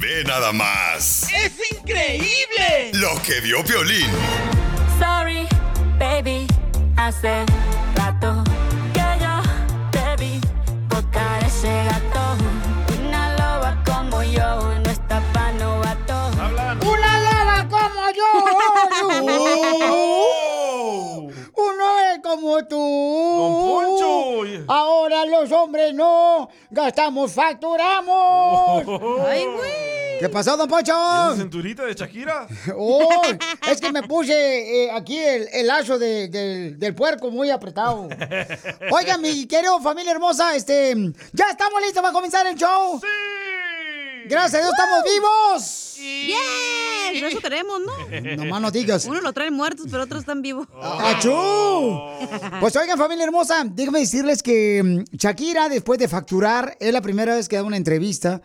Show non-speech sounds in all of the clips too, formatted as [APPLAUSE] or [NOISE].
Ve nada más. ¡Es increíble! Lo que vio Violín. Sorry, baby, hace rato que yo te vi tocar ese gato. Una loba como yo no está pa' novato. ¡Una loba como yo! [LAUGHS] ¡Uno es como tú! Poncho! Ahora los hombres no gastamos, facturamos. ¡Ay, güey! ¿Qué pasó, don Poncho? ¿Esa cinturita de Shakira? [LAUGHS] Oh, es que me puse eh, aquí el, el lazo de- del- del puerco muy apretado. [LAUGHS] Oiga, mi querido familia hermosa, este, ya estamos listos para comenzar el show. Gracias a Dios estamos vivos. ¡Bien! Eso queremos, ¿no? Nomás no digas. Uno lo traen muertos, pero otros están vivos. ¡Achú! Pues oigan, familia hermosa, déjenme decirles que mm, Shakira, después de facturar, es la primera vez que da una entrevista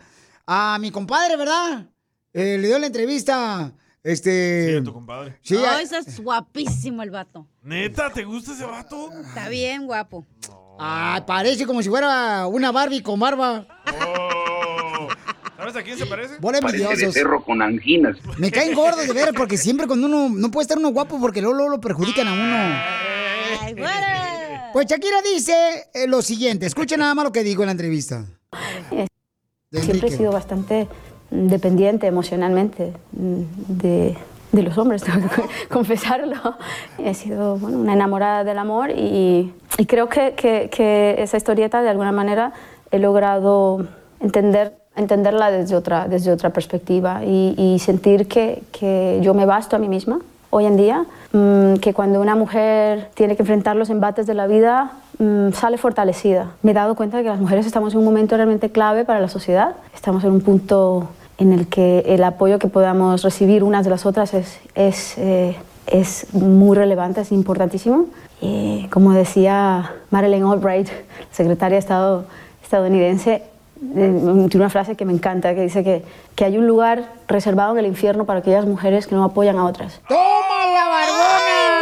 a mi compadre, ¿verdad? Eh, le dio la entrevista, este... tu compadre. Sí, Oh, a- ese es guapísimo el vato. ¿Neta? ¿Te gusta ese vato? Está bien guapo. Ay, parece como si fuera una Barbie con barba. ¿Sabes a quién se parece? Bola envidiosos. perro con anginas. Me caen gordos de ver porque siempre cuando uno no puede estar uno guapo porque luego, luego lo perjudican a uno. Ay, güera. Pues Shakira dice eh, lo siguiente, escuchen nada más lo que dijo en la entrevista. Siempre he sido bastante dependiente emocionalmente mm, de, de los hombres, [LAUGHS] tengo que confesarlo. He sido bueno, una enamorada del amor y, y creo que, que- que esa historieta de alguna manera he logrado entender, entenderla desde otra, desde otra perspectiva y, y sentir que, que yo me basto a mí misma hoy en día, mm, que cuando una mujer tiene que enfrentar los embates de la vida, mm, sale fortalecida. Me he dado cuenta de que las mujeres estamos en un momento realmente clave para la sociedad. Estamos en un punto en el que el apoyo que podamos recibir unas de las otras es, es, eh, es muy relevante, es importantísimo. Y como decía Madeleine Albright, secretaria de Estado estadounidense, eh, tiene una frase que me encanta, que dice que, que hay un lugar reservado en el infierno para aquellas mujeres que no apoyan a otras. ¡Toma la barbona!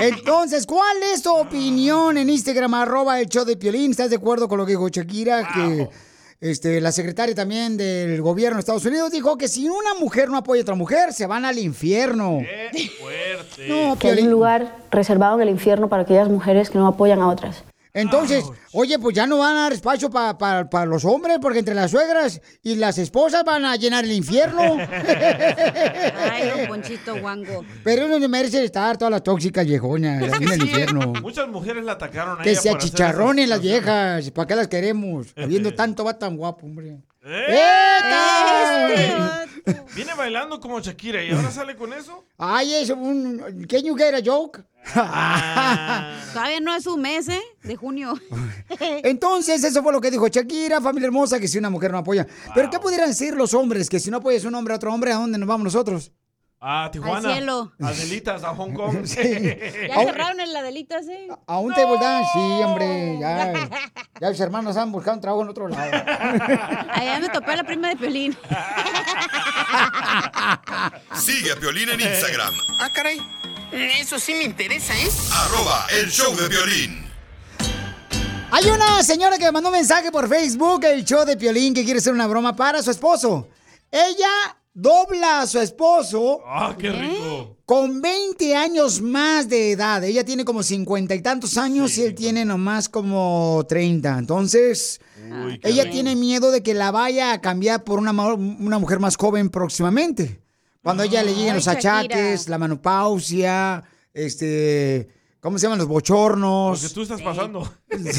Entonces, ¿cuál es tu opinión en Instagram, arroba el show de Piolín? ¿Estás de acuerdo con lo que dijo Shakira? Que este, la secretaria también del gobierno de Estados Unidos dijo que si una mujer no apoya a otra mujer, se van al infierno. No, que hay un lugar reservado en el infierno para aquellas mujeres que no apoyan a otras. Entonces, oye, pues ya no van a dar espacio para los hombres, porque entre las suegras y las esposas van a llenar el infierno. [LAUGHS] Ay, don Ponchito Guango. Pero uno no merece estar todas las tóxicas viejonas en el infierno. Muchas mujeres la atacaron a Que ella se achicharronen las viejas. ¿Para qué las queremos? [LAUGHS] Viendo tanto va tan guapo, hombre. ¡Eh! ¡Eta! Viene bailando como Shakira y ahora sale con eso. Ay, es un... Can you get a joke? Todavía no es su mes, ¿eh? De junio. [LAUGHS] Entonces, eso fue lo que dijo Shakira, familia hermosa, que si una mujer no apoya. Pero ¿qué pudieran decir los hombres? Que si no apoyas un hombre a otro hombre, ¿a dónde nos vamos nosotros? A Tijuana. Al cielo. A Delitas, a Hong Kong. [LAUGHS] Ya cerraron el Adelitas, ¿eh? A un table dance, sí, hombre, ya. [LAUGHS] Ya los hermanos han buscado un trabajo en otro lado. [LAUGHS] Allá me topé a la prima de Pelín. Sigue a Piolín en Instagram. Ah, caray. Eso sí me interesa, ¿eh? Arroba el show de violín. Hay una señora que me mandó un mensaje por Facebook, el show de Piolín, que quiere hacer una broma para su esposo. Ella dobla a su esposo ¡Ah, qué rico! con 20 años más de edad. Ella tiene como 50 y tantos años y él tiene nomás como 30. Entonces, Uy, ella rico. tiene miedo de que la vaya a cambiar por una, una mujer más joven próximamente. Cuando a ella le lleguen Ay, los Shakira. achaques, la menopausia, este, ¿cómo se llaman? Los bochornos. Lo que tú estás pasando. [LAUGHS] ¿Pero de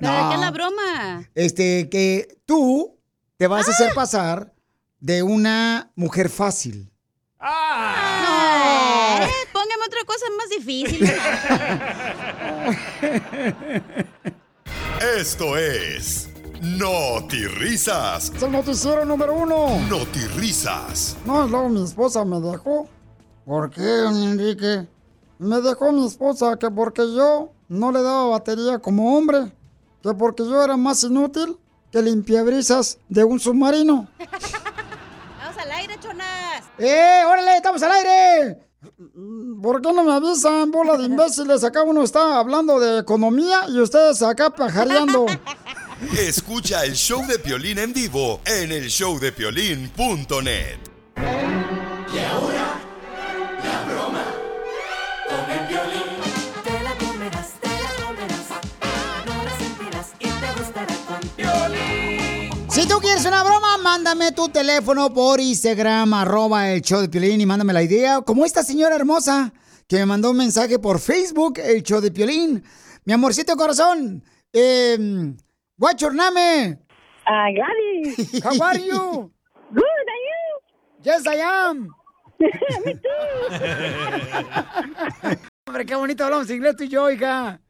qué es la broma? Este, que tú te vas a hacer pasar de una mujer fácil. Eh, póngame otra cosa más difícil. [LAUGHS] Esto es Risas. Es el noticiero número uno. Risas. No, luego mi esposa me dejó. ¿Por qué, don Enrique? Me dejó mi esposa que porque yo no le daba batería como hombre. Que porque yo era más inútil que limpiabrisas de un submarino. ¡Eh, órale, estamos al aire! ¿Por qué no me avisan, bola de imbéciles? Acá uno está hablando de economía y ustedes acá pajareando. [LAUGHS] Escucha el show de Piolín en vivo en el showdepiolín.net. Te la tú quieres una broma, mándame tu teléfono por Instagram, arroba el show de Piolín y mándame la idea. Como esta señora hermosa que me mandó un mensaje por Facebook, el show de Piolín. Mi amorcito corazón, eh, what's your name? Ah, Gladys. [LAUGHS] How are you? Good, are you? Yes, I am. [LAUGHS] Me too. [LAUGHS] Hombre, qué bonito hablamos inglés tú y yo, hija.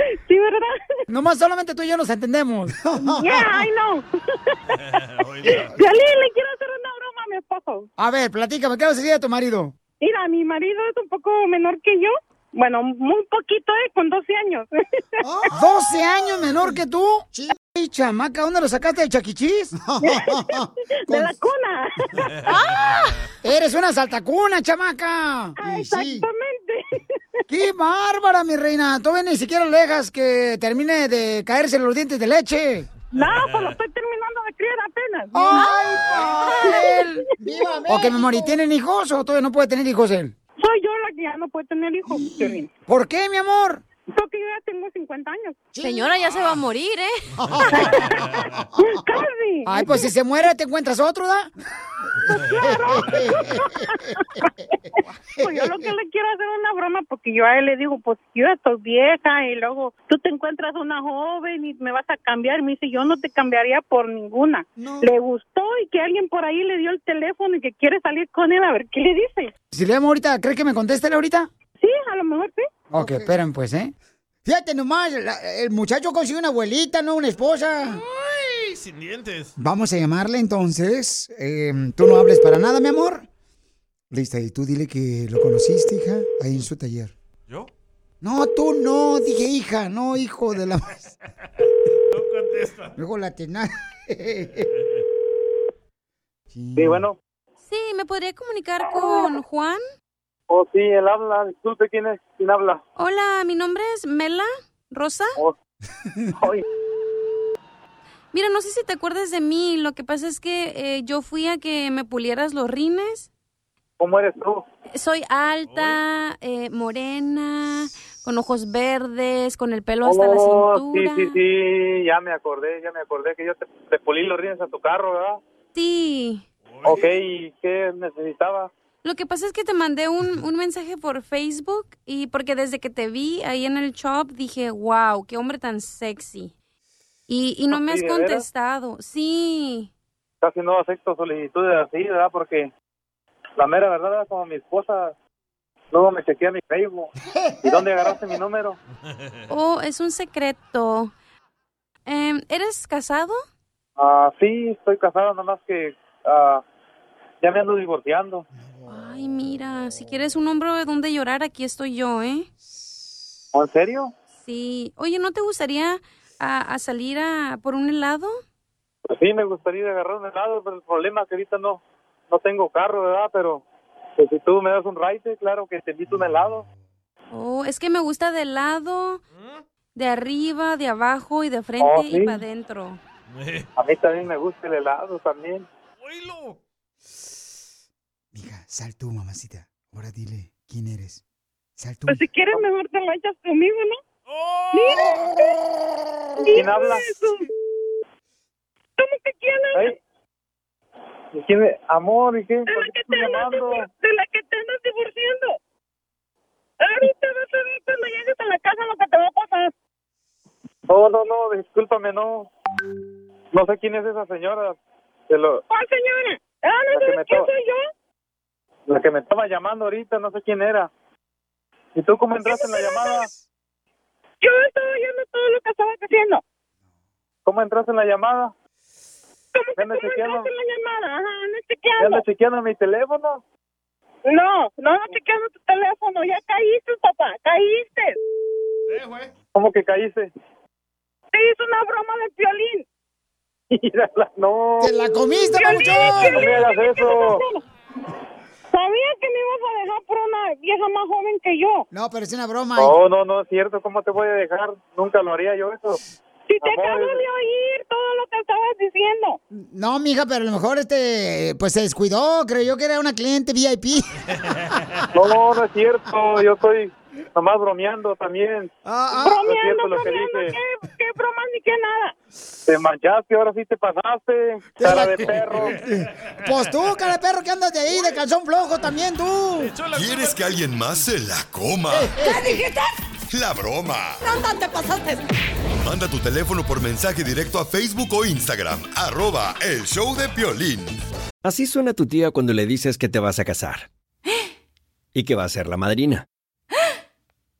[LAUGHS] Sí, ¿verdad? Nomás solamente tú y yo nos entendemos. [LAUGHS] Yeah, I know. [LAUGHS] Piolín, le quiero hacer una broma a mi esposo. A ver, platícame, ¿qué vas a decir de tu marido? Mira, mi marido es un poco menor que yo. Bueno, muy poquito, ¿eh? Con 12 años. ¿12 años menor que tú? Ay, chamaca, ¿dónde lo sacaste de chaquichis? De la cuna. ¡Ah! Eres una saltacuna, chamaca. Y sí. ¡Qué bárbara, mi reina! Todavía ni siquiera le dejas que termine de caerse los dientes de leche. No, pues lo estoy terminando de criar apenas. ¡Ay! ¡Viva Ok, mi amor, ¿y tienen hijos o todavía no puede tener hijos él? Soy yo la que ya no puede tener hijos. ¿Por qué, mi amor? Porque yo ya tengo 50 años. Señora, ya se va a morir, ¿eh? [LAUGHS] Casi. Ay, pues si se muere, te encuentras otro, ¿da? Pues [LAUGHS] yo lo que le quiero hacer una broma porque yo a él le digo, pues yo ya estoy vieja y luego tú te encuentras una joven y me vas a cambiar. Me dice, yo no te cambiaría por ninguna. Le gustó y que alguien por ahí le dio el teléfono y que quiere salir con él a ver qué le dice. Si le llamo ahorita, ¿crees que me conteste ahorita? Sí, a lo mejor sí. Ok, esperen pues, ¿eh? Fíjate nomás, la- el muchacho consiguió una abuelita, no una esposa. ¡Ay, sin dientes! Vamos a llamarle entonces. Eh, tú no hables para nada, mi amor. Lista, y tú dile que lo conociste, hija, ahí en su taller. ¿Yo? No, tú no, dije hija, no hijo de la... [LAUGHS] No contesta. Luego la tenaz. [LAUGHS] Sí, bueno. Sí, ¿me podría comunicar con Juan? Oh, sí, él habla. Disculpe, ¿quién es? ¿Quién habla? Hola, mi nombre es Mela Rosa. Oh. Oye, Mira, no sé si te acuerdas de mí. Lo que pasa es que eh, yo fui a que me pulieras los rines. ¿cómo eres tú? Soy alta, eh, morena, con ojos verdes, con el pelo hasta la Oh, sí, cintura. sí, sí, ya me acordé, ya me acordé que yo te, te pulí los rines a tu carro, ¿verdad? Sí. Ok, ¿y qué necesitaba? Lo que pasa es que te mandé un, un mensaje por Facebook y porque desde que te vi ahí en el shop dije, wow, qué hombre tan sexy. Y, y no me Sí, has contestado. Sí. Casi no acepto solicitudes así, ¿verdad? Porque la mera verdad, ¿verdad? como mi esposa luego me chequea mi Facebook. ¿Y dónde agarraste mi número? [LAUGHS] Oh, es un secreto. Em, ¿Eres casado? Ah, sí, estoy casado, nomás que ah, ya me ando divorciando. Ay, mira, si quieres un hombro de donde llorar, aquí estoy yo, ¿eh? ¿Oh, ¿En serio? Sí. Oye, ¿no te gustaría a, a salir a por un helado? Pues sí, me gustaría agarrar un helado, pero el problema es que ahorita no, no tengo carro, ¿verdad? Pero pues, si tú me das un ride, claro que te invito un helado. Oh, es que me gusta de lado, de arriba, de abajo y de frente Oh, y sí. para adentro. A mí también me gusta el helado también. Mija, sal tú, mamacita. Ahora dile quién eres. Sal tú. Pues si quieres mejor te lo echas conmigo, ¿no? Mira. ¿Quién habla? eso. ¿Cómo que quién habla? ¿y quién es? Amor, ¿y qué? De ¿Por la que te andas de la que te andas divorciando. Ahorita vas a ver cuando llegues a la casa lo que te va a pasar. Oh, no, no, discúlpame, no. No sé quién es esa señora. Lo, ¿Cuál señora? Ah, ¿no sabes quién soy yo? La que me estaba llamando ahorita, no sé quién era. ¿Y tú cómo entraste en la llamada? Yo estaba oyendo todo lo que estabas diciendo. ¿Cómo entraste en la llamada? ¿Cómo que cómo chequeando. entraste en la llamada? Ajá, anda ¿Ya chequeando. andas chequeando mi teléfono? No, no ando chequeando tu teléfono. Ya caíste, papá. Caíste. ¿Cómo que caíste? Te hizo una broma de violín. [LAUGHS] Mírala, no. ¡Te la comiste, papuchón! No me hagas ¿qué eso. Sabía que me ibas a dejar por una vieja más joven que yo. No, pero es una broma. No, no, no es cierto. ¿Cómo te voy a dejar? Nunca lo haría yo eso. Si te Amor, acabo de oír todo lo que estabas diciendo. No, mija, pero a lo mejor este, pues se descuidó, creyó que era una cliente VIP. No, [LAUGHS] no, no es cierto. Yo estoy nomás bromeando también. Ah, No es Bromeando, cierto lo que bromeando. dije. ¿Qué, qué bromas ni qué nada? Te manchaste, ahora sí te pasaste. Te Cara la- de perro. [LAUGHS] Pues tú, cara de perro, que andas de ahí, de calzón flojo también tú. ¿Quieres que alguien más se la coma? ¿Qué dijiste? La broma. ¿Dónde te pasaste? Manda tu teléfono por mensaje directo a Facebook o Instagram. Arroba el show de Piolín. Así suena tu tía cuando le dices que te vas a casar. Y que va a ser la madrina.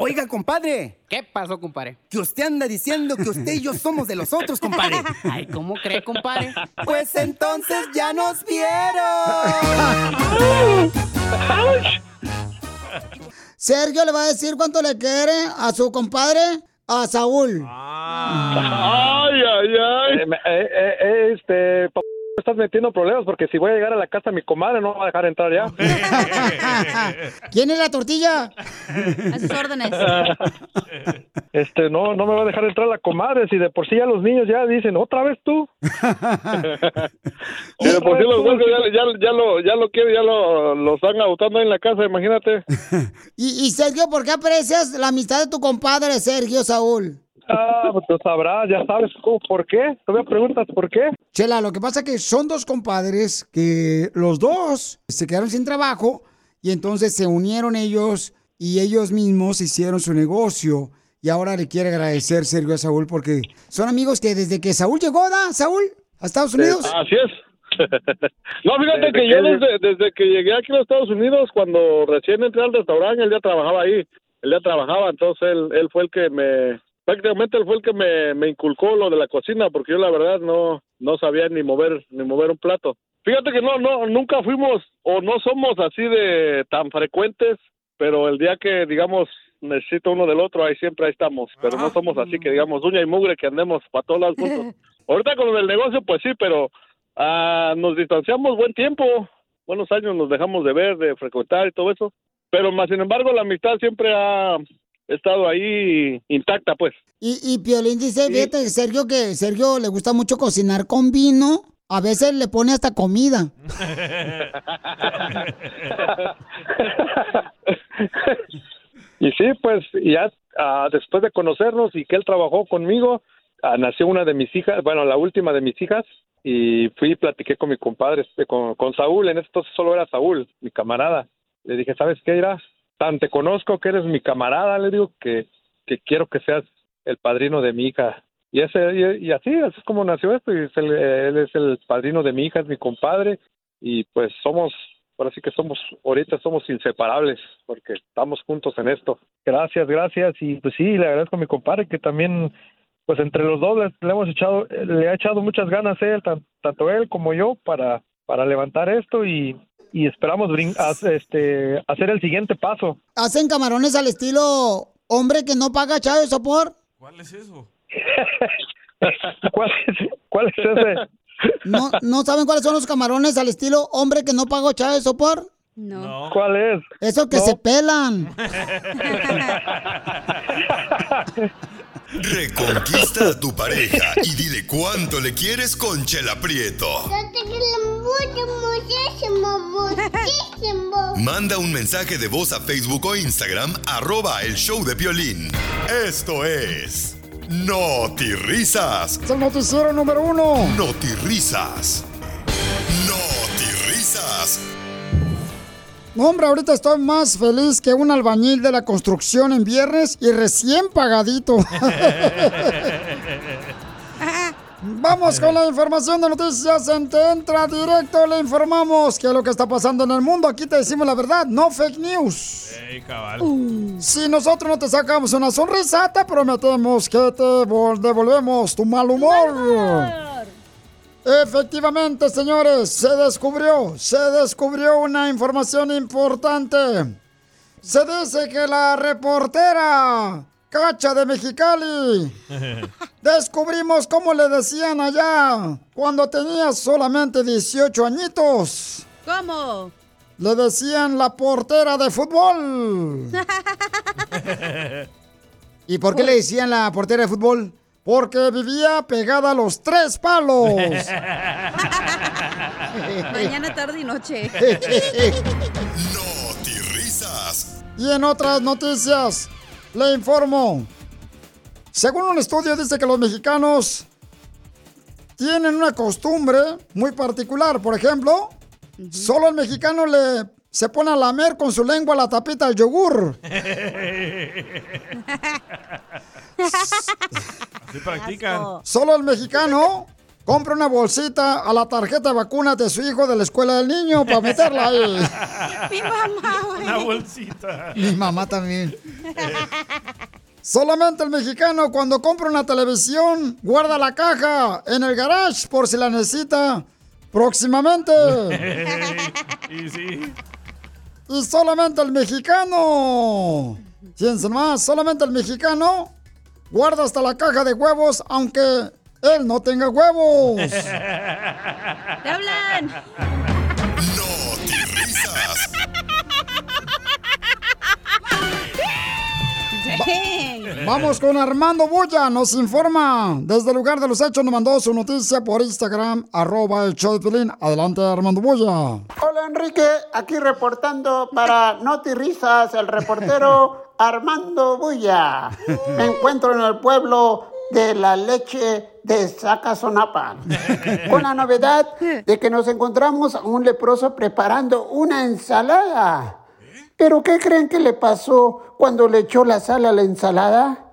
Oiga, compadre. ¿Qué pasó, compadre? Que usted anda diciendo que usted y yo somos de los otros, compadre. Ay, ¿cómo cree, compadre? Pues entonces ya nos vieron. Sergio le va a decir cuánto le quiere a su compadre, a Saúl. Ay, ay, ay. Eh, eh, eh, este, estás metiendo problemas porque si voy a llegar a la casa mi comadre no me va a dejar entrar ya. [LAUGHS] ¿Quién es la tortilla? A sus órdenes. [LAUGHS] Este, no, no me va a dejar entrar la comadre. Si de por sí ya los niños ya dicen, ¿otra vez tú? [LAUGHS] Y de por sí los huesos ya, ya, ya lo, ya lo quieren, ya lo, lo están agotando en la casa, imagínate. Y, y Sergio, ¿por qué aprecias la amistad de tu compadre, Sergio Saúl? Ah, pues tú sabrás, ya sabes cómo, por qué. Todavía preguntas por qué. Chela, lo que pasa es que son dos compadres que los dos se quedaron sin trabajo y entonces se unieron ellos y ellos mismos hicieron su negocio. Y ahora le quiere agradecer Sergio a Saúl porque son amigos que desde que Saúl llegó, ¿da, Saúl? ¿A Estados Unidos? Así es. [LAUGHS] no, fíjate Desde que que yo desde, desde que llegué aquí a los Estados Unidos, cuando recién entré al restaurante, él ya trabajaba ahí. Él ya trabajaba, entonces él, él fue el que me, prácticamente él fue el que me, me inculcó lo de la cocina, porque yo la verdad no, no sabía ni mover, ni mover un plato. Fíjate que no, no, nunca fuimos o no somos así de tan frecuentes, pero el día que digamos necesito uno del otro, ahí siempre ahí estamos, pero no somos así que digamos uña y mugre que andemos para todos lados juntos. [LAUGHS] Ahorita con lo del negocio, pues sí, pero Ah, nos distanciamos buen tiempo, buenos años nos dejamos de ver, de frecuentar y todo eso, pero más sin embargo la amistad siempre ha estado ahí intacta, pues. Y, y Piolín dice, fíjate, Sergio, que Sergio le gusta mucho cocinar con vino. A veces le pone hasta comida. [LAUGHS] Y sí, pues ya ah, después de conocernos y que él trabajó conmigo, ah, nació una de mis hijas, bueno, la última de mis hijas, y fui y platiqué con mi compadre, este, con, con Saúl, en ese entonces solo era Saúl, mi camarada. Le dije, ¿sabes qué, Ira? Tan te conozco que eres mi camarada, le digo que, que quiero que seas el padrino de mi hija. Y, ese, y, así, así es como nació esto, y es el- él es el padrino de mi hija, es mi compadre, y pues somos, ahora sí que somos, ahorita somos inseparables, porque estamos juntos en esto. Gracias, gracias, y pues sí, le agradezco a mi compadre que también, pues entre los dos le, hemos echado, le ha echado muchas ganas él, tan- tanto él como yo, para, para levantar esto y, y esperamos brin- haz- este, hacer el siguiente paso. ¿Hacen camarones al estilo hombre que no paga chavo sopor? ¿Cuál es eso? [LAUGHS] ¿Cuál es, cuál es ese? ¿No, ¿No saben cuáles son los camarones al estilo hombre que no paga chavo sopor? No. ¿Cuál es? Eso que se pelan. [LAUGHS] Reconquista a tu pareja y dile cuánto le quieres con Chela Prieto. te quiero muchísimo, muchísimo. Manda un mensaje de voz a Facebook o Instagram, arroba el show de violín. Esto es. No risas. Es el noticiero número uno. No risas. No risas. No, hombre, ahorita estoy más feliz que un albañil de la construcción en viernes y recién pagadito. [LAUGHS] Vamos con la información de noticias. En Te Entra Directo le informamos que lo que está pasando en el mundo. Aquí te decimos la verdad, no fake news. Ey, cabal. Si nosotros no te sacamos una sonrisa, te prometemos que te vol- devolvemos tu mal humor. Efectivamente, señores, se descubrió, se descubrió una información importante. Se dice que la reportera Cacha de Mexicali [LAUGHS] descubrimos cómo le decían allá cuando tenía solamente 18 añitos. ¿Cómo? Le decían la portera de fútbol. [LAUGHS] ¿Y por qué le decían la portera de fútbol? Porque vivía pegada a los tres palos. [LAUGHS] Mañana, tarde y noche. risas. Y en otras noticias, le informo. Según un estudio dice que los mexicanos tienen una costumbre muy particular. Por ejemplo, solo el mexicano le se pone a lamer con su lengua la tapita del yogur. [LAUGHS] [LAUGHS] Así practican. Solo el mexicano compra una bolsita a la tarjeta de vacunas de su hijo de la escuela del niño para meterla ahí. [LAUGHS] Mi mamá, güey. Una bolsita. Mi mamá también. Solamente el mexicano cuando compra una televisión guarda la caja en el garage por si la necesita próximamente. [LAUGHS] y sí. Y solamente el mexicano. Fíjense más, solamente el mexicano guarda hasta la caja de huevos aunque él no tenga huevos. [LAUGHS] ¡Te hablan! risas. [LAUGHS] Vamos con Armando Bulla, nos informa. Desde el lugar de los hechos nos mandó su noticia por Instagram, arroba el show de Piolín. Adelante, Armando Bulla. Hola Enrique, aquí reportando para Noti Risas, el reportero [LAUGHS] Armando Bulla. Me encuentro en el pueblo de la leche de Zacazonapan, con la [LAUGHS] novedad de que nos encontramos a un leproso preparando una ensalada. ¿Pero qué creen que le pasó cuando le echó la sal a la ensalada?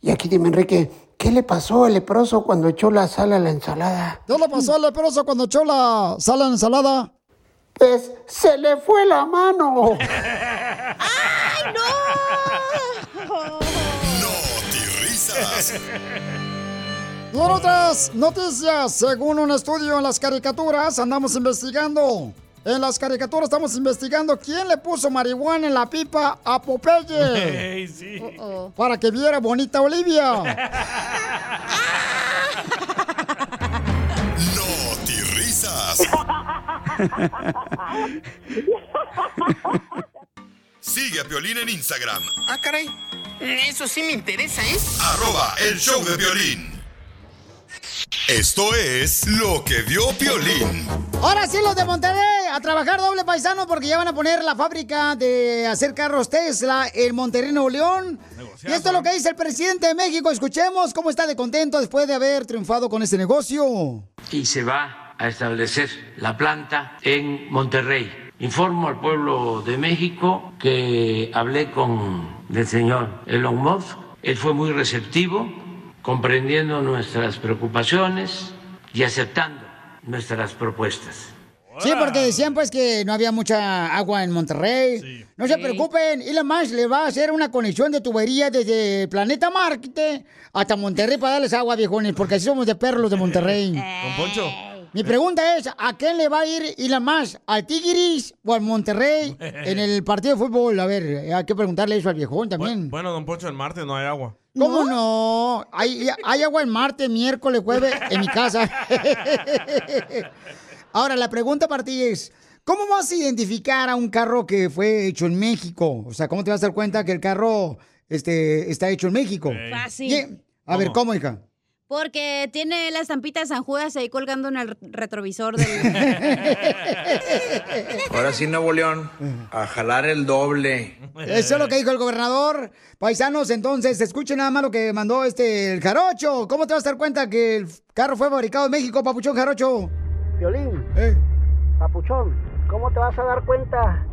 Y aquí dime Enrique, ¿qué le pasó al leproso cuando echó la sal a la ensalada? ¿Qué le pasó al leproso cuando echó la sal en la ensalada? Pues se le fue la mano. [LAUGHS] [LAUGHS] ¡Ay, no! Risas. Y en otras noticias, según un estudio en las caricaturas, andamos investigando. En las caricaturas estamos investigando quién le puso marihuana en la pipa a Popeye. Ey, sí. Para que viera bonita Olivia. [LAUGHS] Sigue a Piolín en Instagram, Ah, caray. Eso sí me interesa, ¿eh? arroba el show de violín. Esto es lo que vio Piolín. Ahora sí, los de Monterrey, a trabajar doble paisano porque ya van a poner la fábrica de hacer carros Tesla en Monterrey, Nuevo León. Y esto es lo que dice el presidente de México. Escuchemos cómo está de contento después de haber triunfado con este negocio. y se va a establecer la planta en Monterrey. Informo al pueblo de México que hablé con el señor Elon Musk. Él fue muy receptivo, comprendiendo nuestras preocupaciones y aceptando nuestras propuestas. Sí, porque decían pues que no había mucha agua en Monterrey. No se preocupen, Elon Musk le va a hacer una conexión de tubería desde el planeta Marte hasta Monterrey para darles agua, viejones, porque así somos de perros de Monterrey. Don Poncho. Mi pregunta es, ¿a quién le va a ir Elon Musk? ¿Al Tigris o al Monterrey [LAUGHS] en el partido de fútbol? A ver, hay que preguntarle eso al viejón también. Bueno, don Poncho, en Marte no hay agua. ¿Cómo no? Hay, hay agua en Marte, miércoles, jueves, en mi casa. [LAUGHS] Ahora, la pregunta para ti es, ¿cómo vas a identificar a un carro que fue hecho en México? O sea, ¿cómo te vas a dar cuenta que el carro este, está hecho en México? Fácil. Y- A ver, ¿cómo, hija? Porque tiene la estampita de San Judas ahí colgando en el retrovisor del... [LAUGHS] Ahora sí, Nuevo León, a jalar el doble. Eso es lo que dijo el gobernador. Paisanos, entonces, escuchen nada más lo que mandó este el Jarocho. ¿Cómo te vas a dar cuenta que el carro fue fabricado en México, Papuchón Jarocho? Violín, Eh. papuchón, ¿cómo te vas a dar cuenta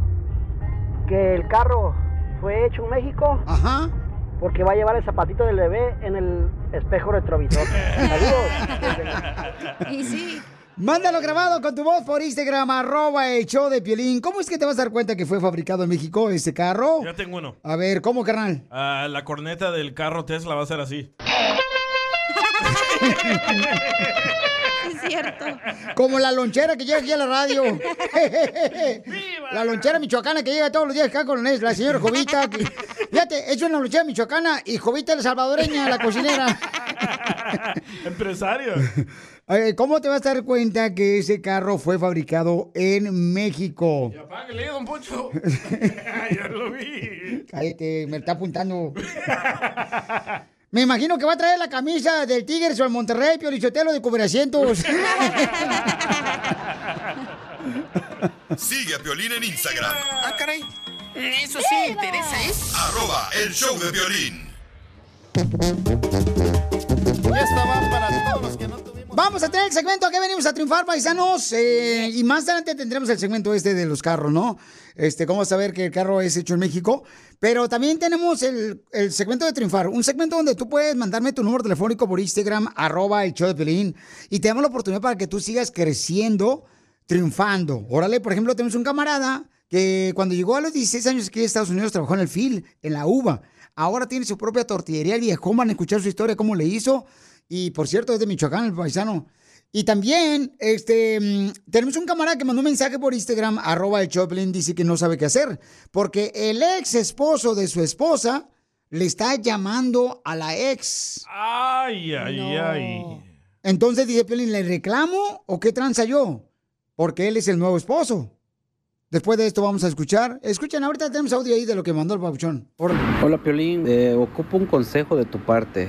que el carro fue hecho en México? Ajá. Porque va a llevar el zapatito del bebé en el espejo retrovisor. Saludos. [LAUGHS] Y sí. Mándalo grabado con tu voz por Instagram, arroba el show de Piolín. ¿Cómo es que te vas a dar cuenta que fue fabricado en México ese carro? Ya tengo uno. A ver, ¿cómo, carnal? Ah, la corneta del carro Tesla va a ser así. [LAUGHS] Es cierto. Como la lonchera que llega aquí a la radio. [LAUGHS] la lonchera michoacana que llega todos los días acá con la señora Jovita. que- Fíjate, es una lonchera michoacana y Jovita la salvadoreña, la cocinera. [LAUGHS] Empresario. ¿Cómo te vas a dar cuenta que ese carro fue fabricado en México? Págale, don Poncho. [LAUGHS] ya lo vi. Cállate, me está apuntando. Me imagino que va a traer la camisa del Tigres o el Monterrey, Piolichotelo de cubrecientos. [LAUGHS] Sigue a Piolín en Instagram, Ah, caray. Eso sí me interesa, ¿eh? arroba el show de violín. Esta va para todos los que no tuvimos. Vamos a tener el segmento que venimos a triunfar, paisanos. eh, y más adelante tendremos el segmento este de los carros, ¿no? Este, cómo saber que el carro es hecho en México. Pero también tenemos el, el segmento de triunfar. Un segmento donde tú puedes mandarme tu número telefónico por Instagram, arroba el show de Pelín. Y te damos la oportunidad para que tú sigas creciendo, triunfando. Órale, por ejemplo, tenemos un camarada que cuando llegó a los 16 años aquí a Estados Unidos trabajó en el FIL, en la UVA. Ahora tiene su propia tortillería, el viejón. Van a escuchar su historia, cómo le hizo. Y por cierto, es de Michoacán, el paisano. Y también, este, mm, tenemos un camarada que mandó un mensaje por Instagram, arroba el Choplin, dice que no sabe qué hacer. Porque el ex esposo de su esposa le está llamando a la ex. Ay, ay, ay. Entonces dice Piolín, ¿le reclamo o qué tranza yo? Porque él es el nuevo esposo. Después de esto vamos a escuchar. Escuchen, ahorita tenemos audio ahí de lo que mandó el papuchón. Hola Piolín, Eh, ocupo un consejo de tu parte,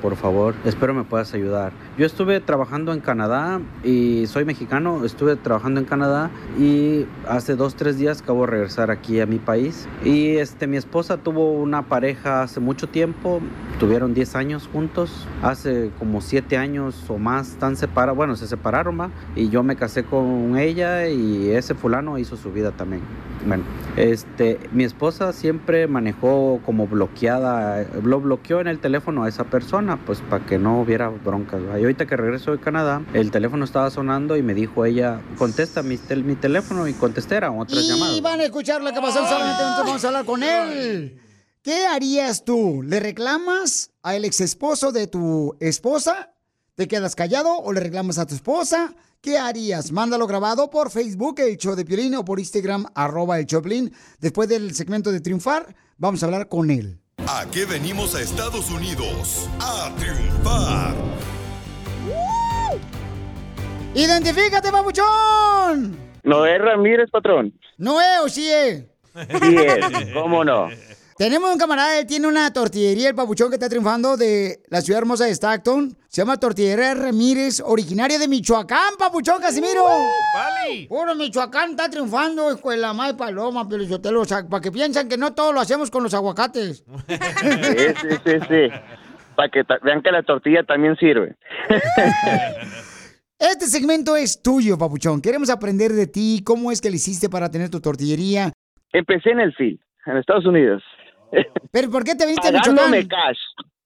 por favor. Espero me puedas ayudar. Yo estuve trabajando en Canadá y soy mexicano. Estuve trabajando en Canadá y hace dos tres días acabo de regresar aquí a mi país. Y este mi esposa tuvo una pareja hace mucho tiempo. Tuvieron 10 años juntos. Hace como 7 años o más están separados. Bueno, se separaron, ¿va? Y yo me casé con ella y ese fulano hizo su vida también. Bueno, este, mi esposa siempre manejó como bloqueada, lo bloqueó en el teléfono a esa persona, pues para que no hubiera broncas. ¿va? Y ahorita que regreso de Canadá, el teléfono estaba sonando y me dijo ella, contesta mi, tel- mi teléfono y contesté, eran otras Y llamadas. van a escuchar lo que pasó solamente vamos a hablar con él. ¿Qué harías tú? ¿Le reclamas al ex esposo de tu esposa? ¿Te quedas callado o le reclamas a tu esposa? ¿Qué harías? Mándalo grabado por Facebook, el show de Piolín, o por Instagram, arroba el Choplin. Después del segmento de Triunfar, vamos a hablar con él. ¿A qué venimos a Estados Unidos? A triunfar. ¡Identifícate, babuchón! Noé Ramírez, patrón. Noé o sí es. Sí es, ¿cómo no? [LAUGHS] Tenemos un camarada, él tiene una tortillería, el papuchón que está triunfando de la ciudad hermosa de Stockton. Se llama Tortillería Ramírez, originaria de Michoacán, papuchón Casimiro. ¡Vale! Puro Michoacán está triunfando, hijo de la madre paloma, Pelizotelo, o sea, para que piensan que no todo lo hacemos con los aguacates. Sí, sí, sí. Para que vean que la tortilla también sirve. [LAUGHS] Este segmento es tuyo, papuchón. Queremos aprender de ti, cómo es que le hiciste para tener tu tortillería. Empecé en el FIL, en Estados Unidos. ¿Pero por qué te viniste a Michoacán? Cash.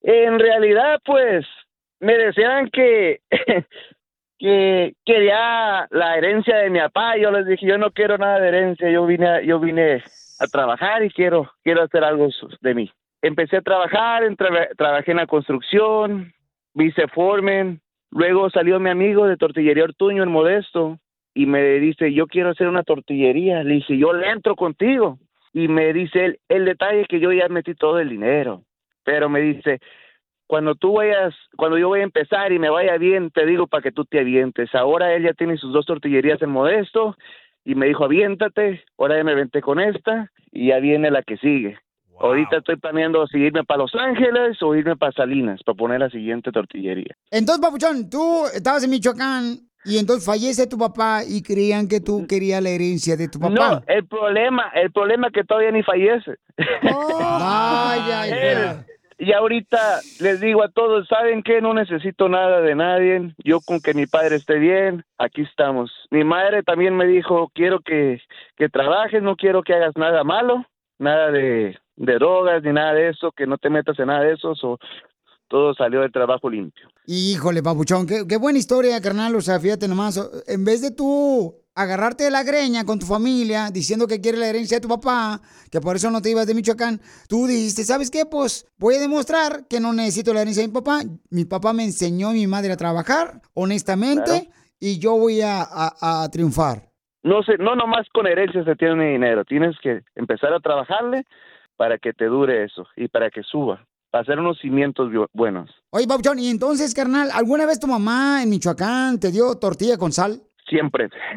En realidad, pues, me decían que, [LAUGHS] que quería la herencia de mi papá. Yo les dije, yo no quiero nada de herencia. Yo vine, a- yo vine a trabajar y quiero, quiero hacer algo de mí. Empecé a trabajar, en traba- trabajé en la construcción, vice foreman. Luego salió mi amigo de Tortillería Ortuño, el Modesto, y me dice, yo quiero hacer una tortillería. Le dije, yo le entro contigo. Y me dice él, el detalle es que yo ya metí todo el dinero. Pero me dice, cuando tú vayas, cuando yo voy a empezar y me vaya bien, te digo para que tú te avientes. Ahora él ya tiene sus dos tortillerías en Modesto y me dijo, aviéntate. Ahora ya me aventé con esta y ya viene la que sigue. Ahorita estoy planeando si irme para Los Ángeles o irme para Salinas para poner la siguiente tortillería. Entonces, papuchón, tú estabas en Michoacán y entonces fallece tu papá y creían que tú querías la herencia de tu papá. No, el problema, el problema es que todavía ni fallece. Vaya, [LAUGHS] Él- Y ahorita les digo a todos, ¿saben qué? No necesito nada de nadie. Yo con que mi padre esté bien, aquí estamos. Mi madre también me dijo, quiero que, que trabajes, no quiero que hagas nada malo, nada de, de drogas ni nada de eso, que no te metas en nada de eso. so, todo salió del trabajo limpio. Híjole, papuchón, qué, qué buena historia, carnal. O sea, fíjate nomás, en vez de tú agarrarte de la greña con tu familia diciendo que quieres la herencia de tu papá, que por eso no te ibas de Michoacán, tú dijiste, ¿sabes qué? Pues voy a demostrar que no necesito la herencia de mi papá. Mi papá me enseñó a mi madre a trabajar, honestamente, Claro. y yo voy a, a- a triunfar. No sé, no nomás con herencia se tiene dinero, tienes que empezar a trabajarle para que te dure eso y para que suba, para hacer unos cimientos bu- buenos. Oye, papuchón, y entonces, carnal, ¿alguna vez tu mamá en Michoacán te dio tortilla con sal? Siempre. [LAUGHS]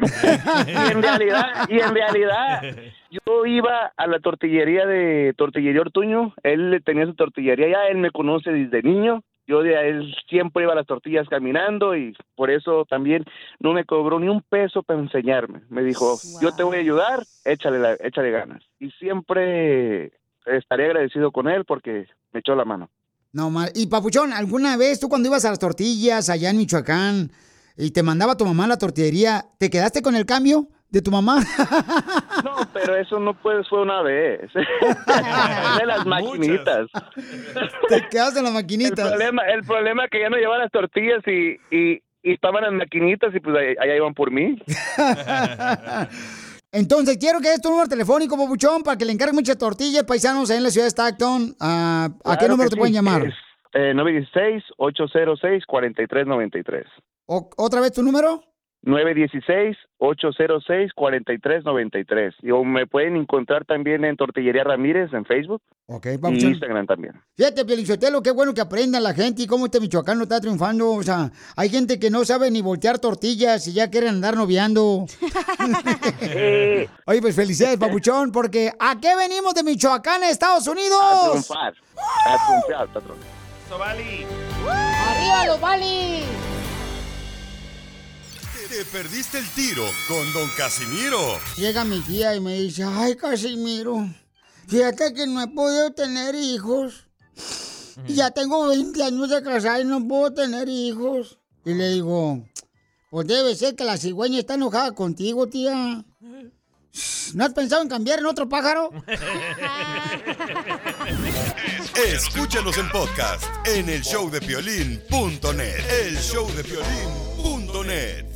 y en realidad, y en realidad, yo iba a la tortillería de Tortillería Ortuño, él tenía su tortillería ya, él me conoce desde niño, yo de a él siempre iba a las tortillas caminando y por eso también no me cobró ni un peso para enseñarme. Me dijo, yo te voy a ayudar, échale, la- échale ganas. Y siempre estaré agradecido con él porque me echó la mano. No mal. Y papuchón, ¿alguna vez tú cuando ibas a las tortillas allá en Michoacán y te mandaba tu mamá a la tortillería, ¿te quedaste con el cambio de tu mamá? [LAUGHS] No, pero eso no puede, fue una vez. [LAUGHS] de las maquinitas. Te quedaste en las maquinitas. El problema, el problema es que ya no llevaban las tortillas y, y, y estaban las maquinitas y pues allá iban por mí. [LAUGHS] Entonces, quiero que des tu número telefónico, papuchón, para que le encargues muchas tortillas paisanos ahí en la ciudad de Stockton. Ah, ¿A qué número te pueden llamar? es, Eh, 916-806-4393. O- ¿Otra vez tu número? 916-806-4393. Y o me pueden encontrar también en Tortillería Ramírez en Facebook Ok, y papuchón. Instagram también. Fíjate, Pielichotelo, qué bueno que aprenda la gente y cómo este Michoacán no está triunfando. O sea, hay gente que no sabe ni voltear tortillas y ya quieren andar noviando. [LAUGHS] Oye, pues felicidades, papuchón, porque ¿a qué venimos de Michoacán, Estados A Unidos? triunfar. A triunfar, patrón. ¡Arriba los Bali! Te perdiste el tiro con Don Casimiro. Llega mi tía y me dice, ay, Casimiro, fíjate que no he podido tener hijos. Y ya tengo 20 años de casada y no puedo tener hijos. Y le digo, pues debe ser que la cigüeña está enojada contigo, tía. ¿No has pensado en cambiar en otro pájaro? [LAUGHS] Escúchanos en podcast en el showdepiolín.net. El showdepiolín.net.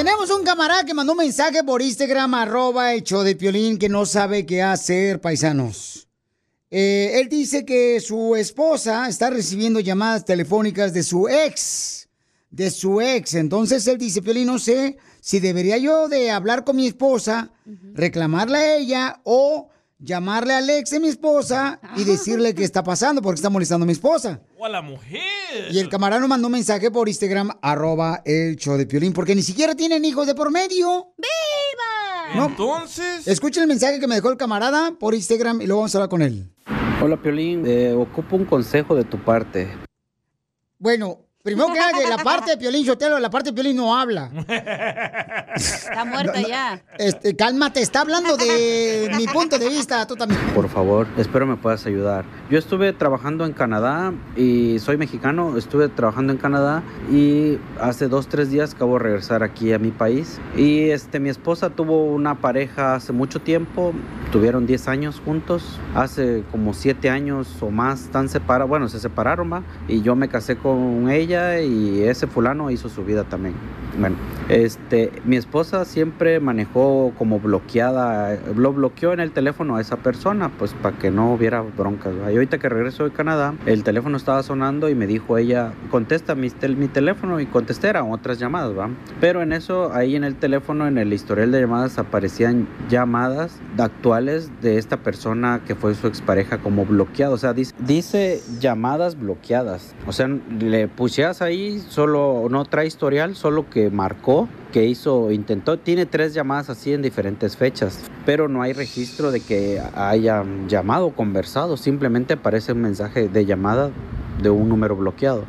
Tenemos un camarada que mandó un mensaje por Instagram, arroba show de Piolín, que no sabe qué hacer, paisanos. Eh, él dice que su esposa está recibiendo llamadas telefónicas de su ex, de su ex. Entonces él dice, Piolín, no sé si debería yo de hablar con mi esposa, reclamarle a ella o llamarle al ex de mi esposa y decirle qué está pasando porque está molestando a mi esposa. O a la mujer. Y el camarada nos mandó un mensaje por Instagram, arroba el show de Piolín, porque ni siquiera tienen hijos de por medio. ¡Viva! Entonces. Escuchen el mensaje que me dejó el camarada por Instagram y luego vamos a hablar con él. Hola Piolín, eh, ocupo un consejo de tu parte. Bueno, primero que nada, que la parte de Piolín Sotelo, la parte de Piolín no habla. Está muerta ya. Este, cálmate, está hablando de mi punto de vista, tú también. Por favor, espero me puedas ayudar. Yo estuve trabajando en Canadá y soy mexicano, estuve trabajando en Canadá y hace dos, tres días acabo de regresar aquí a mi país. Y este, mi esposa tuvo una pareja hace mucho tiempo, tuvieron 10 años juntos, hace como 7 años o más están separados, bueno, se separaron, va, y yo me casé con ella y ese fulano hizo su vida también. Bueno, este, mi esposa siempre manejó como bloqueada, lo bloqueó en el teléfono a esa persona, pues para que no hubiera broncas. Y ahorita que regreso de Canadá, el teléfono estaba sonando y me dijo ella, contesta mi, tel- mi teléfono y contesté, eran otras llamadas, ¿va? Pero en eso, ahí en el teléfono, en el historial de llamadas, aparecían llamadas actuales de esta persona que fue su expareja como bloqueado. O sea, dice, dice llamadas bloqueadas. O sea, le pusieras ahí, solo no trae historial, solo que marcó que hizo, intentó, tiene tres llamadas así en diferentes fechas, pero no hay registro de que hayan llamado conversado, simplemente aparece un mensaje de llamada de un número bloqueado.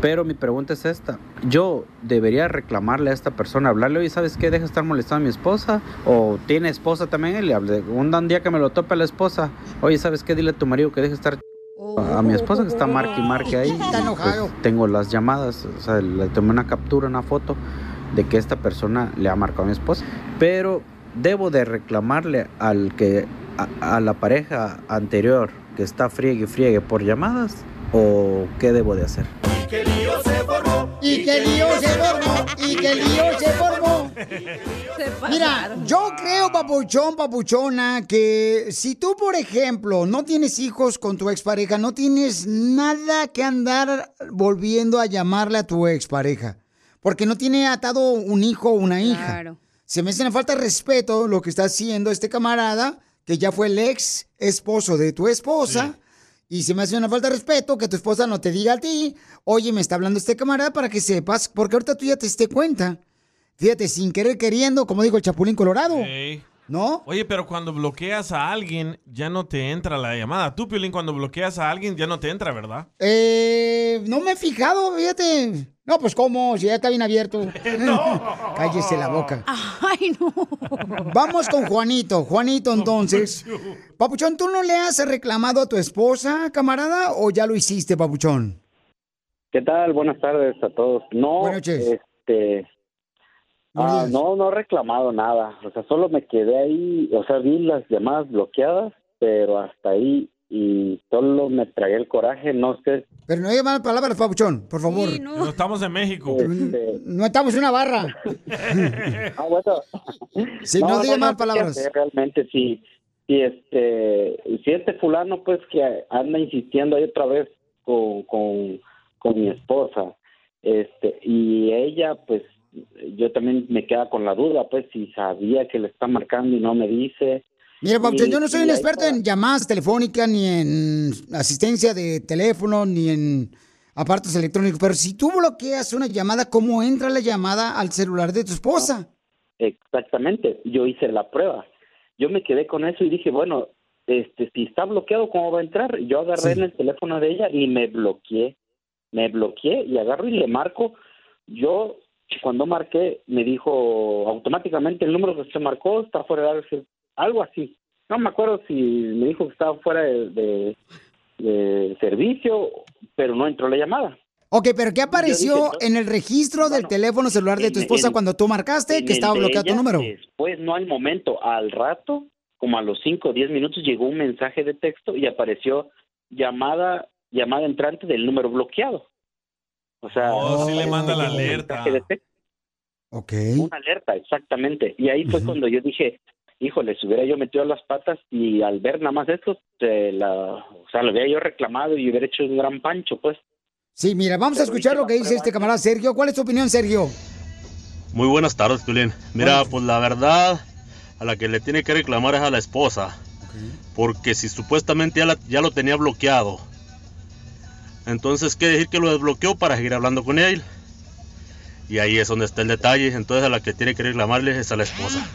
Pero mi pregunta es esta, yo debería reclamarle a esta persona, hablarle, oye, ¿sabes qué? Deja de estar molestando a mi esposa, o tiene esposa también, y le hablé, un día que me lo tope la esposa, oye, ¿sabes qué? Dile a tu marido que deje de estar a mi esposa que está marque y marque ahí. Pues, tengo las llamadas, o sea, le tomé una captura, una foto de que esta persona le ha marcado a mi esposa. Pero debo de reclamarle al que a, a la pareja anterior que está friegue y friegue por llamadas o qué debo de hacer. Que lío se formó. Y que lío se formó, y que lío se formó. Mira, yo creo, papuchón, papuchona, que si tú, por ejemplo, no tienes hijos con tu expareja, no tienes nada que andar volviendo a llamarle a tu expareja. Porque no tiene atado un hijo o una hija. Claro. Se me hace una falta de respeto lo que está haciendo este camarada, que ya fue el ex esposo de tu esposa. Y se me hace una falta de respeto que tu esposa no te diga a ti, oye, me está hablando este camarada para que sepas, porque ahorita tú ya te diste cuenta. Fíjate, sin querer queriendo, como dijo el Chapulín Colorado. ¿No? Oye, pero cuando bloqueas a alguien, ya no te entra la llamada. Tú, Piolín, cuando bloqueas a alguien, ya no te entra, ¿verdad? Eh, no me he fijado, fíjate. No, pues cómo, si ya está bien abierto. [LAUGHS] [LAUGHS] Cállese la boca. Ay, no. Vamos con Juanito. Juanito, entonces. Papuchón, ¿tú no le has reclamado a tu esposa, camarada, o ya lo hiciste, Papuchón? ¿Qué tal? Buenas tardes a todos. No, este, ah, no, no he reclamado nada. O sea, solo me quedé ahí, o sea, vi las llamadas bloqueadas, pero hasta ahí y solo me tragué el coraje. No sé, Pero no hay malas palabras, Papuchón, por favor. No estamos en México. No estamos en una barra. [LAUGHS] [LAUGHS] Ah, bueno. Sí, no diga malas sé qué palabras. Realmente, si, si este, si este fulano, pues, que anda insistiendo ahí otra vez con, con, con mi esposa, este, y ella, pues, yo también me queda con la duda, pues, si sabía que le está marcando y no me dice. Mira, Papuchón, Y- yo no soy un experto en llamadas telefónicas, ni en asistencia de teléfono, ni en aparatos electrónicos, pero si tú bloqueas una llamada, ¿cómo entra la llamada al celular de tu esposa? Exactamente, yo hice la prueba. Yo me quedé con eso y dije, bueno, este, si está bloqueado, ¿cómo va a entrar? Yo agarré en el teléfono de ella y me bloqueé. Me bloqueé y agarro y le marco. Yo, cuando marqué, me dijo automáticamente el número que se marcó está fuera de área", algo así. No me acuerdo si me dijo que estaba fuera de, de- de servicio, pero no entró la llamada. Ok, pero ¿qué apareció en el registro del teléfono celular de tu esposa en- cuando tú marcaste que estaba bloqueado tu ella, número? Después, no al momento, al rato, como a los 5 o 10 minutos, llegó un mensaje de texto y apareció llamada llamada entrante del número bloqueado. O sea, Oh, sí le manda la alerta. Una alerta, exactamente. Y ahí fue cuando yo dije, híjole, si hubiera yo metido las patas y al ver nada más esto, se la, o sea, lo hubiera yo reclamado y hubiera hecho un gran pancho, pues. Sí, mira, vamos a escuchar lo que dice este camarada Sergio. ¿Cuál es tu opinión, Sergio? Muy buenas tardes, Piolín. Mira, pues la verdad, a la que le tiene que reclamar es a la esposa. Porque si supuestamente ya, la- ya lo tenía bloqueado, entonces qué decir que lo desbloqueó para seguir hablando con él. Y ahí es donde está el detalle. Entonces a la que tiene que reclamarle es a la esposa.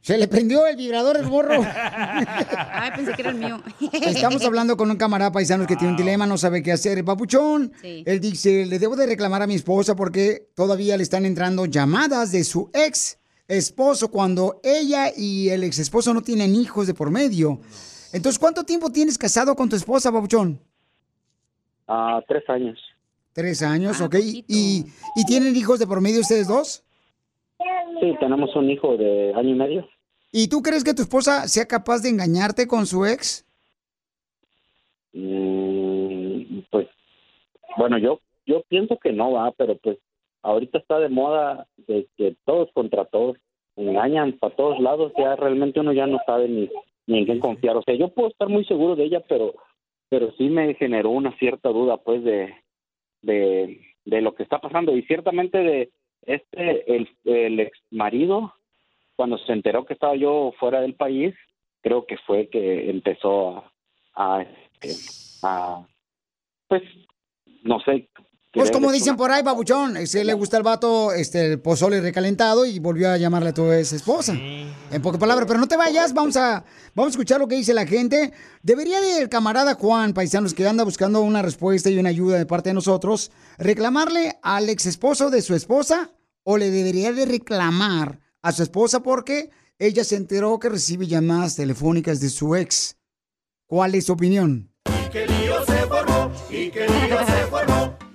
Se le prendió el vibrador del morro. [LAUGHS] Ay, pensé que era el mío. Estamos hablando con un camarada paisano que tiene un dilema, no sabe qué hacer. El papuchón, Sí. él dice, le debo de reclamar a mi esposa porque todavía le están entrando llamadas de su ex esposo cuando ella y el ex esposo no tienen hijos de por medio. Entonces, ¿cuánto tiempo tienes casado con tu esposa, papuchón? A tres años. Tres años, ok. ¿Y, ¿Y tienen hijos de por medio ustedes dos? Sí, tenemos un hijo de año y medio. ¿Y tú crees que tu esposa sea capaz de engañarte con su ex? Mm, pues, bueno, yo yo pienso que no va, pero pues ahorita está de moda de que todos contra todos engañan para todos lados, ya realmente uno ya no sabe ni, ni en quién confiar. O sea, yo puedo estar muy seguro de ella, pero pero sí me generó una cierta duda, pues, de, de, lo que está pasando. Y ciertamente de este, el, el ex marido, cuando se enteró que estaba yo fuera del país, creo que fue que empezó a, a, este, a pues, no sé. Pues como dicen por ahí, babuchón, si le gusta el vato, este, el pozole recalentado y volvió a llamarle a tu ex esposa. En pocas palabras, pero no te vayas, vamos a, vamos a escuchar lo que dice la gente. Debería del camarada Juan, paisanos, que anda buscando una respuesta y una ayuda de parte de nosotros, reclamarle al ex esposo de su esposa o le debería de reclamar a su esposa porque ella se enteró que recibe llamadas telefónicas de su ex. ¿Cuál es tu opinión? Que lío se formó y que lío se formó.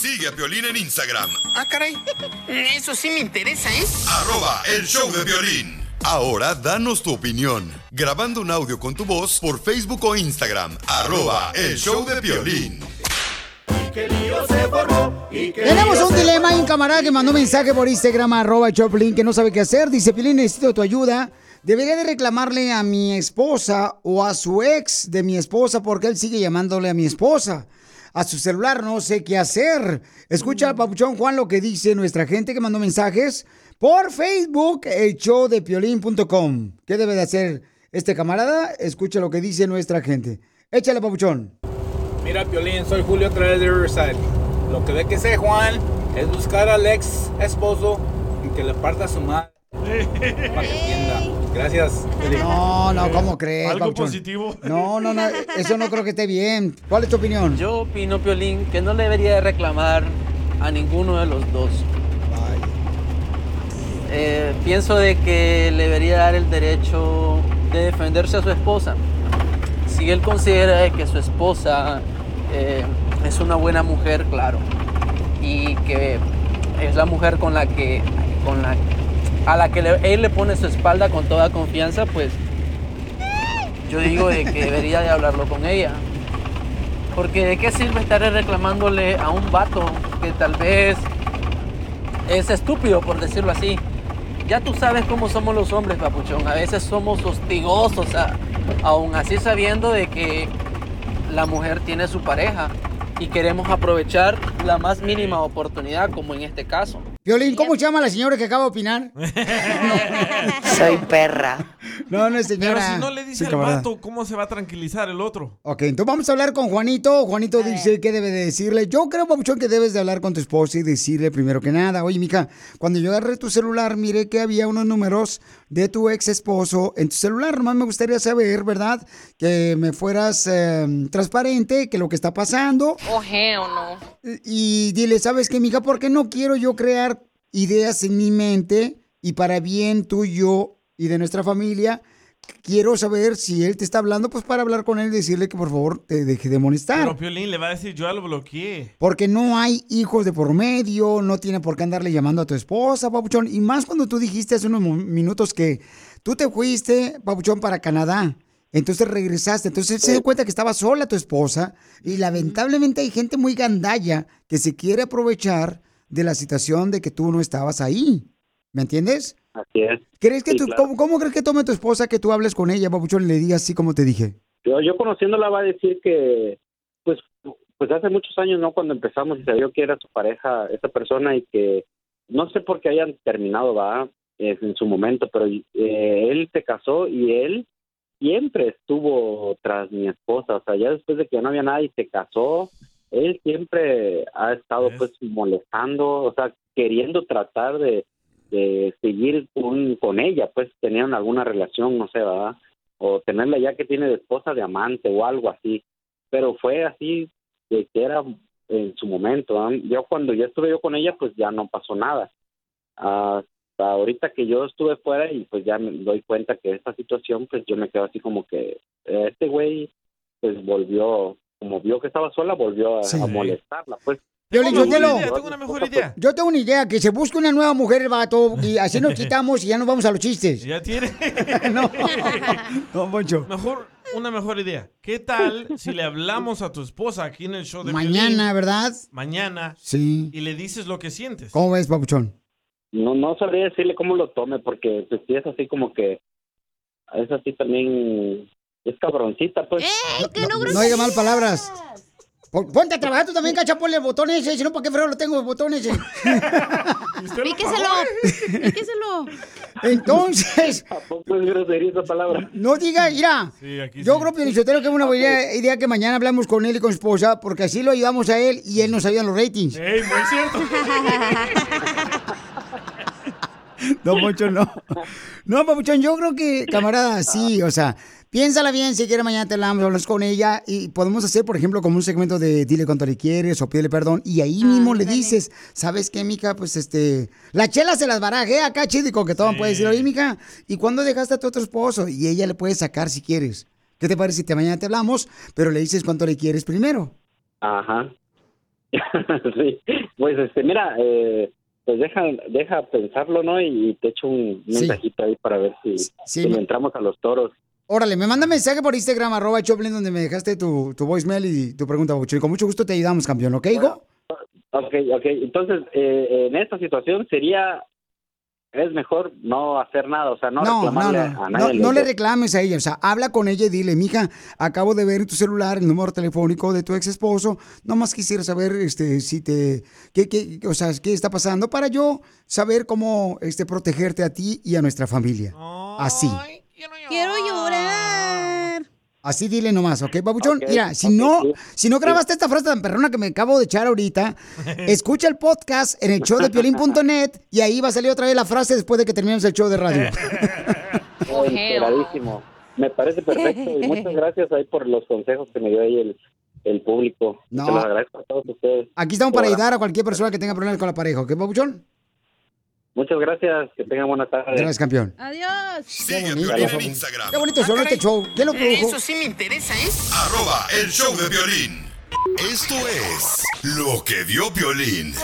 Sigue a Piolín en Instagram, Ah, caray. Eso sí me interesa, ¿eh? arroba el show de violín. Ahora danos tu opinión, grabando un audio con tu voz por Facebook o Instagram, arroba el show de violín. Que lío se formó y que Tenemos un dilema, hay un camarada que mandó un mensaje por Instagram, arroba Choplin, que no sabe qué hacer. Dice, Pilín, necesito tu ayuda. Debería de reclamarle a mi esposa o a su ex de mi esposa porque él sigue llamándole a mi esposa. A su celular no sé qué hacer. Escucha al papuchón Juan lo que dice nuestra gente que mandó mensajes por Facebook, el show de piolín.com. ¿Qué debe de hacer este camarada? Escucha lo que dice nuestra gente. Échale, papuchón. Mira, Piolín, soy Julio otra vez de Riverside. Lo que ve que sé, Juan, es buscar al ex esposo y que le parta su madre [LAUGHS] para que entienda. Gracias. Piolín. No, no, ¿cómo crees? Algo positivo. No, no, no, eso no creo que esté bien. ¿Cuál es tu opinión? Yo opino, Piolín, que no le debería de reclamar a ninguno de los dos. Eh, pienso de que le debería dar el derecho de defenderse a su esposa. Si él considera de que su esposa eh, es una buena mujer, claro, y que es la mujer con la que, con la, a la que él le pone su espalda con toda confianza, pues yo digo de que debería de hablarlo con ella. Porque de qué sirve estar reclamándole a un vato que tal vez es estúpido, por decirlo así. Ya tú sabes cómo somos los hombres, papuchón. A veces somos hostigosos, aún así sabiendo de que la mujer tiene su pareja y queremos aprovechar la más mínima oportunidad, como en este caso. Violín, ¿cómo se llama la señora que acaba de opinar? [LAUGHS] Soy perra. No, no, señora. Pero si no le dice Sí, al vato, ¿cómo se va a tranquilizar el otro? Ok, entonces vamos a hablar con Juanito. Juanito dice que debe de decirle. Yo creo, Papuchón, que debes de hablar con tu esposa y decirle primero que nada. Oye, mija, cuando yo agarré tu celular, miré que había unos números de tu ex esposo en tu celular. Nomás me gustaría saber, ¿verdad? Que me fueras eh, transparente, que lo que está pasando. Oh, hell no. Y dile, ¿sabes qué, mija? Porque no quiero yo crear ideas en mi mente y para bien tuyo y de nuestra familia. Quiero saber si él te está hablando, pues para hablar con él y decirle que por favor te deje de molestar. Pero Piolín le va a decir, yo ya lo bloqueé. Porque no hay hijos de por medio, no tiene por qué andarle llamando a tu esposa, Papuchón. Y más cuando tú dijiste hace unos minutos que tú te fuiste, Papuchón, para Canadá. Entonces regresaste. Entonces él se dio cuenta que estaba sola tu esposa. Y lamentablemente hay gente muy gandalla que se quiere aprovechar de la situación de que tú no estabas ahí. ¿Me entiendes? Así es. ¿Crees que Sí, tú, claro. ¿cómo, cómo crees que tome tu esposa que tú hables con ella, Papuchón, y le digas así como te dije? Yo, yo conociéndola va a decir que, pues, pues hace muchos años, ¿no? Cuando empezamos y vio que era su pareja, esa persona, y que no sé por qué hayan terminado, va, en su momento, pero eh, él se casó y él siempre estuvo tras mi esposa, o sea, ya después de que ya no había nada y se casó, él siempre ha estado pues molestando, o sea, queriendo tratar de, de seguir con, con ella, pues tenían alguna relación, no sé, ¿verdad? O tenerla ya que tiene de esposa de amante o algo así, pero fue así de que era en su momento. ¿verdad? Yo cuando ya estuve yo con ella, pues ya no pasó nada. Hasta ahorita que yo estuve fuera y pues ya me doy cuenta que esta situación, pues yo me quedo así como que eh, este güey pues volvió, como vio que estaba sola, volvió a, Sí. a molestarla, pues. Piolín, Tengo una idea, tengo una mejor idea. Yo tengo una idea, que se busque una nueva mujer el vato y así nos [LAUGHS] quitamos y ya nos vamos a los chistes. Ya tiene. [LAUGHS] no, [LAUGHS] no, Poncho. Mejor, una mejor idea. ¿Qué tal si le hablamos a tu esposa aquí en el show de Mañana, Piolín? ¿verdad? Mañana. Sí. Y le dices lo que sientes. ¿Cómo ves, papuchón? No, no sabría decirle cómo lo tome, porque pues sí es así como que es así también, es cabroncita, pues. No diga mal palabras. Pon- Ponte a trabajar tú también, cacha, ponle el botón ese, si no, ¿para qué frego lo tengo el botón ese? Píqueselo, píqueselo. Entonces, [LAUGHS] ¿A poco es grosería esa palabra? no diga, mira, Sí, aquí yo sí. creo, Pielichotero, que es una buena idea, idea que mañana hablamos con él y con su esposa, porque así lo ayudamos a él y él nos ayuda en los ratings. ¡Ey, muy cierto! [LAUGHS] No, Poncho, no. No, Papuchón, yo creo que, camarada, sí, o sea, piénsala bien, si quiere mañana te hablamos, hablas con ella y podemos hacer, por ejemplo, como un segmento de dile cuánto le quieres o pídele perdón y ahí mismo le dices, ¿sabes qué, mica? Pues, este, la chela se las baraje acá, chido y coquetón, puede decir, oye, mica, ¿y cuándo dejaste a tu otro esposo? Y ella le puede sacar si quieres. ¿Qué te parece si te mañana te hablamos, pero le dices cuánto le quieres primero? Ajá. [LAUGHS] sí, pues este, mira, eh, pues deja, deja pensarlo, ¿no? Y te echo un Sí. mensajito ahí para ver si, Sí, si me- entramos a los toros. Órale, me manda mensaje por Instagram, arroba Choplin, donde me dejaste tu, tu voicemail y tu pregunta, Papuchón. Y con mucho gusto te ayudamos, campeón, ¿ok, hijo? Ok, ok. Entonces, eh, en esta situación sería, es mejor no hacer nada, o sea, no, No, reclamarle no, a nadie. no le reclames a ella, o sea, habla con ella y dile, mija, acabo de ver en tu celular el número telefónico de tu ex esposo, nomás quisiera saber, este, si te, qué, qué, o sea, qué está pasando para yo saber cómo, este, protegerte a ti y a nuestra familia. Así. Quiero llorar. Así dile nomás, ¿ok, babuchón? Mira, si no, sí. si no grabaste esta frase tan perrona que me acabo de echar ahorita, [LAUGHS] escucha el podcast en el show de piolín.net y ahí va a salir otra vez la frase después de que terminemos el show de radio. [LAUGHS] Oh, enteradísimo. Me parece perfecto y muchas [LAUGHS] gracias ahí por los consejos que me dio ahí el, el público. No. Se los agradezco a todos ustedes. Aquí estamos para ayudar a cualquier persona que tenga problemas con la pareja, ¿ok, babuchón? Muchas gracias, que tengan buena tarde. Gracias, campeón. Adiós. Sigue a Piolín en Instagram. Qué bonito sonó este show. ¿Quién lo produjo? Eso sí me interesa, ¿eh? Arroba el show de violín. Esto es lo que vio violín.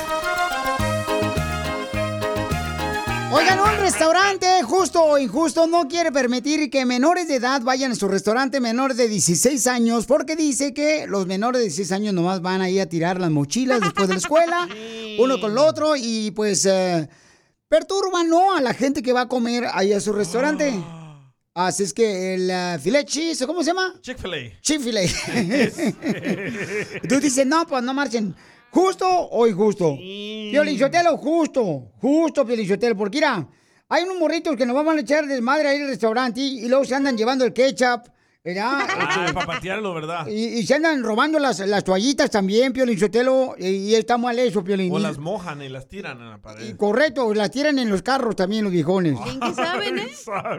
Oigan, un restaurante justo o injusto no quiere permitir que menores de edad vayan a su restaurante menores de 16 años porque dice que los menores de 16 años nomás van ahí a tirar las mochilas después de la escuela, [LAUGHS] uno con el otro y pues eh, perturban, ¿no? A la gente que va a comer ahí a su restaurante. [GASPS] Así es que el uh, filet cheese, ¿cómo se llama? Chick-fil-A. Chick-fil-A. [LAUGHS] [LAUGHS] Tú dices, no, pues no marchen. ¿Justo o injusto? Piolichotelo, justo. Justo, Piolichotelo. Porque mira, hay unos morritos que nos van a echar desmadre ahí al restaurante y, y luego se andan llevando el ketchup, ¿verdad? Ah, Este, para patearlo, ¿verdad? y, y se andan robando las, las toallitas también, Piolín Sotelo, y, y está mal eso, Piolín. O Y- las mojan y las tiran en la pared. Correcto, las tiran en los carros también los viejones. Bien que saben, [LAUGHS] ¿eh?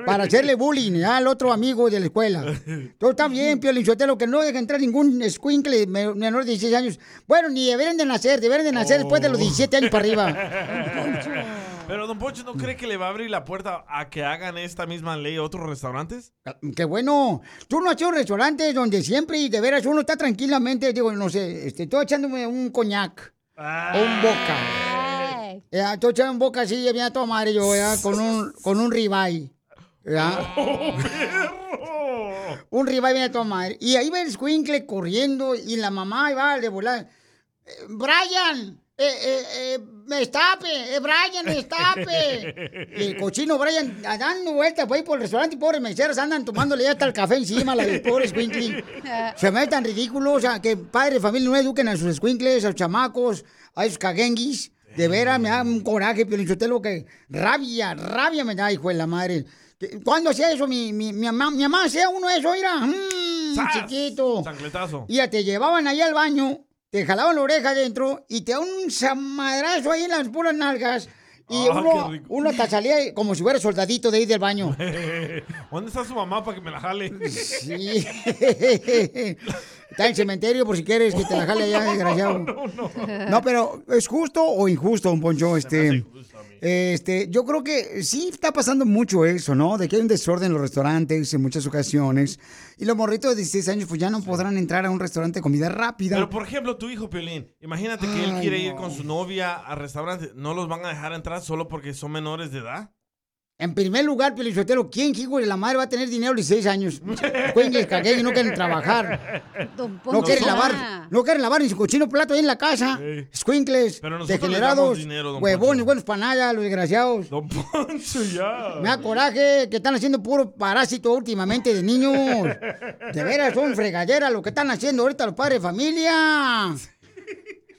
Para hacerle bullying ¿eh? al otro amigo de la escuela. Todo está bien, [LAUGHS] Pio Sotelo, que no deja entrar ningún escuincle me- menor de 16 años. Bueno, ni deberían de nacer, deberían de nacer después de los 17 años para arriba. [LAUGHS] Pero Don Poncho, ¿no cree que le va a abrir la puerta a que hagan esta misma ley a otros restaurantes? Qué bueno. Tú no has hecho restaurantes donde siempre y de veras uno está tranquilamente, digo, no sé, este, estoy echándome un coñac o un boca. Ya, estoy echando un boca así, ya viene a toda madre yo, ya, con un, con un ribeye. ¿ya? [LAUGHS] un ribeye viene a toda madre. Y ahí va el squinkle corriendo y la mamá ahí va de volar. Eh, Brian, eh, eh, eh, me estape, eh, Brian, me estape. Y [LAUGHS] el cochino Brian dando vueltas por ahí por el restaurante y pobres meseros andan tomándole ya hasta el café encima, la del pobre squinkle. [LAUGHS] Se me ve tan ridículo, o sea, que padre de familia no eduquen a sus squinkles, a sus chamacos, a esos caguenguis. De veras, me da un coraje, lo que rabia, rabia me da, hijo de la madre. ¿Cuándo hacía eso? Mi, mi, mi mamá, mi mamá hacía uno de eso, mira, mm, chiquito. Chancletazo. Y ya te llevaban ahí al baño, te jalaban la oreja adentro y te daban un zamadrazo ahí en las puras nalgas. Y Ah, uno, uno te salía como si fuera soldadito de ahí del baño. [LAUGHS] ¿Dónde está su mamá para que me la jale? Sí. Está en el cementerio por si quieres que te la jale allá, [LAUGHS] desgraciado. No, pero ¿es justo o injusto, don Poncho? Este, este, yo creo que sí está pasando mucho eso, ¿no? De que hay un desorden en los restaurantes en muchas ocasiones. Y los morritos de 16 años pues ya no podrán entrar a un restaurante de comida rápida. Pero por ejemplo, tu hijo Piolín, imagínate que él quiere ir con su novia al restaurante, ¿no los van a dejar entrar solo porque son menores de edad? En primer lugar, Pelizotero, ¿quién hijo de la madre va a tener dinero a los 16 años? Cuengues, cagué y no quieren trabajar. No quieren Ah. lavar, no quieren lavar ni su cochino plato ahí en la casa. Squinkles, degenerados, dinero, don huevones, buenos para nada, los desgraciados. Don Poncho, ya. Me da coraje que están haciendo puro parásito últimamente de niños. De veras, son fregaderas lo que están haciendo ahorita los padres de familia.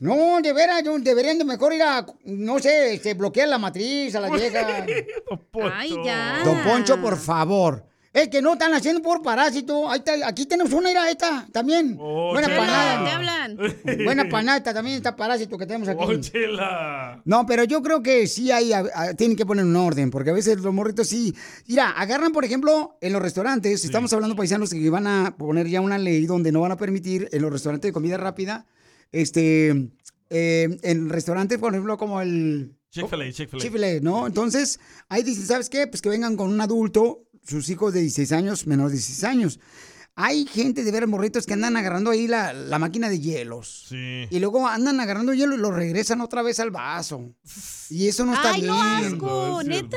No, de veras, deberían de mejor ir a, no sé, este, bloquear la matriz a la vieja. [LAUGHS] Ay, ya. Don Poncho, por favor. Es que no están haciendo por parásito. Ahí está, aquí tenemos una, era esta también. Buena Chela. panada. ¿Te hablan? [LAUGHS] Buena panada, esta también está parásito que tenemos aquí. ¡Oh, chela! No, pero yo creo que sí hay, a- a- tienen que poner un orden, porque a veces los morritos sí. Mira, agarran, por ejemplo, en los restaurantes, estamos hablando paisanos que van a poner ya una ley donde no van a permitir en los restaurantes de comida rápida, este, eh, en restaurantes, por ejemplo, como el Chick-fil-A, Chick-fil-A. Chick-fil-A, ¿no? Entonces, ahí dicen, ¿sabes qué? Pues que vengan con un adulto, sus hijos de 16 años, menor de 16 años. Hay gente de ver morritos que andan agarrando ahí la, la máquina de hielos. Sí. Y luego andan agarrando hielo y lo regresan otra vez al vaso. Y eso no está Ay, bien. no, asco, neta.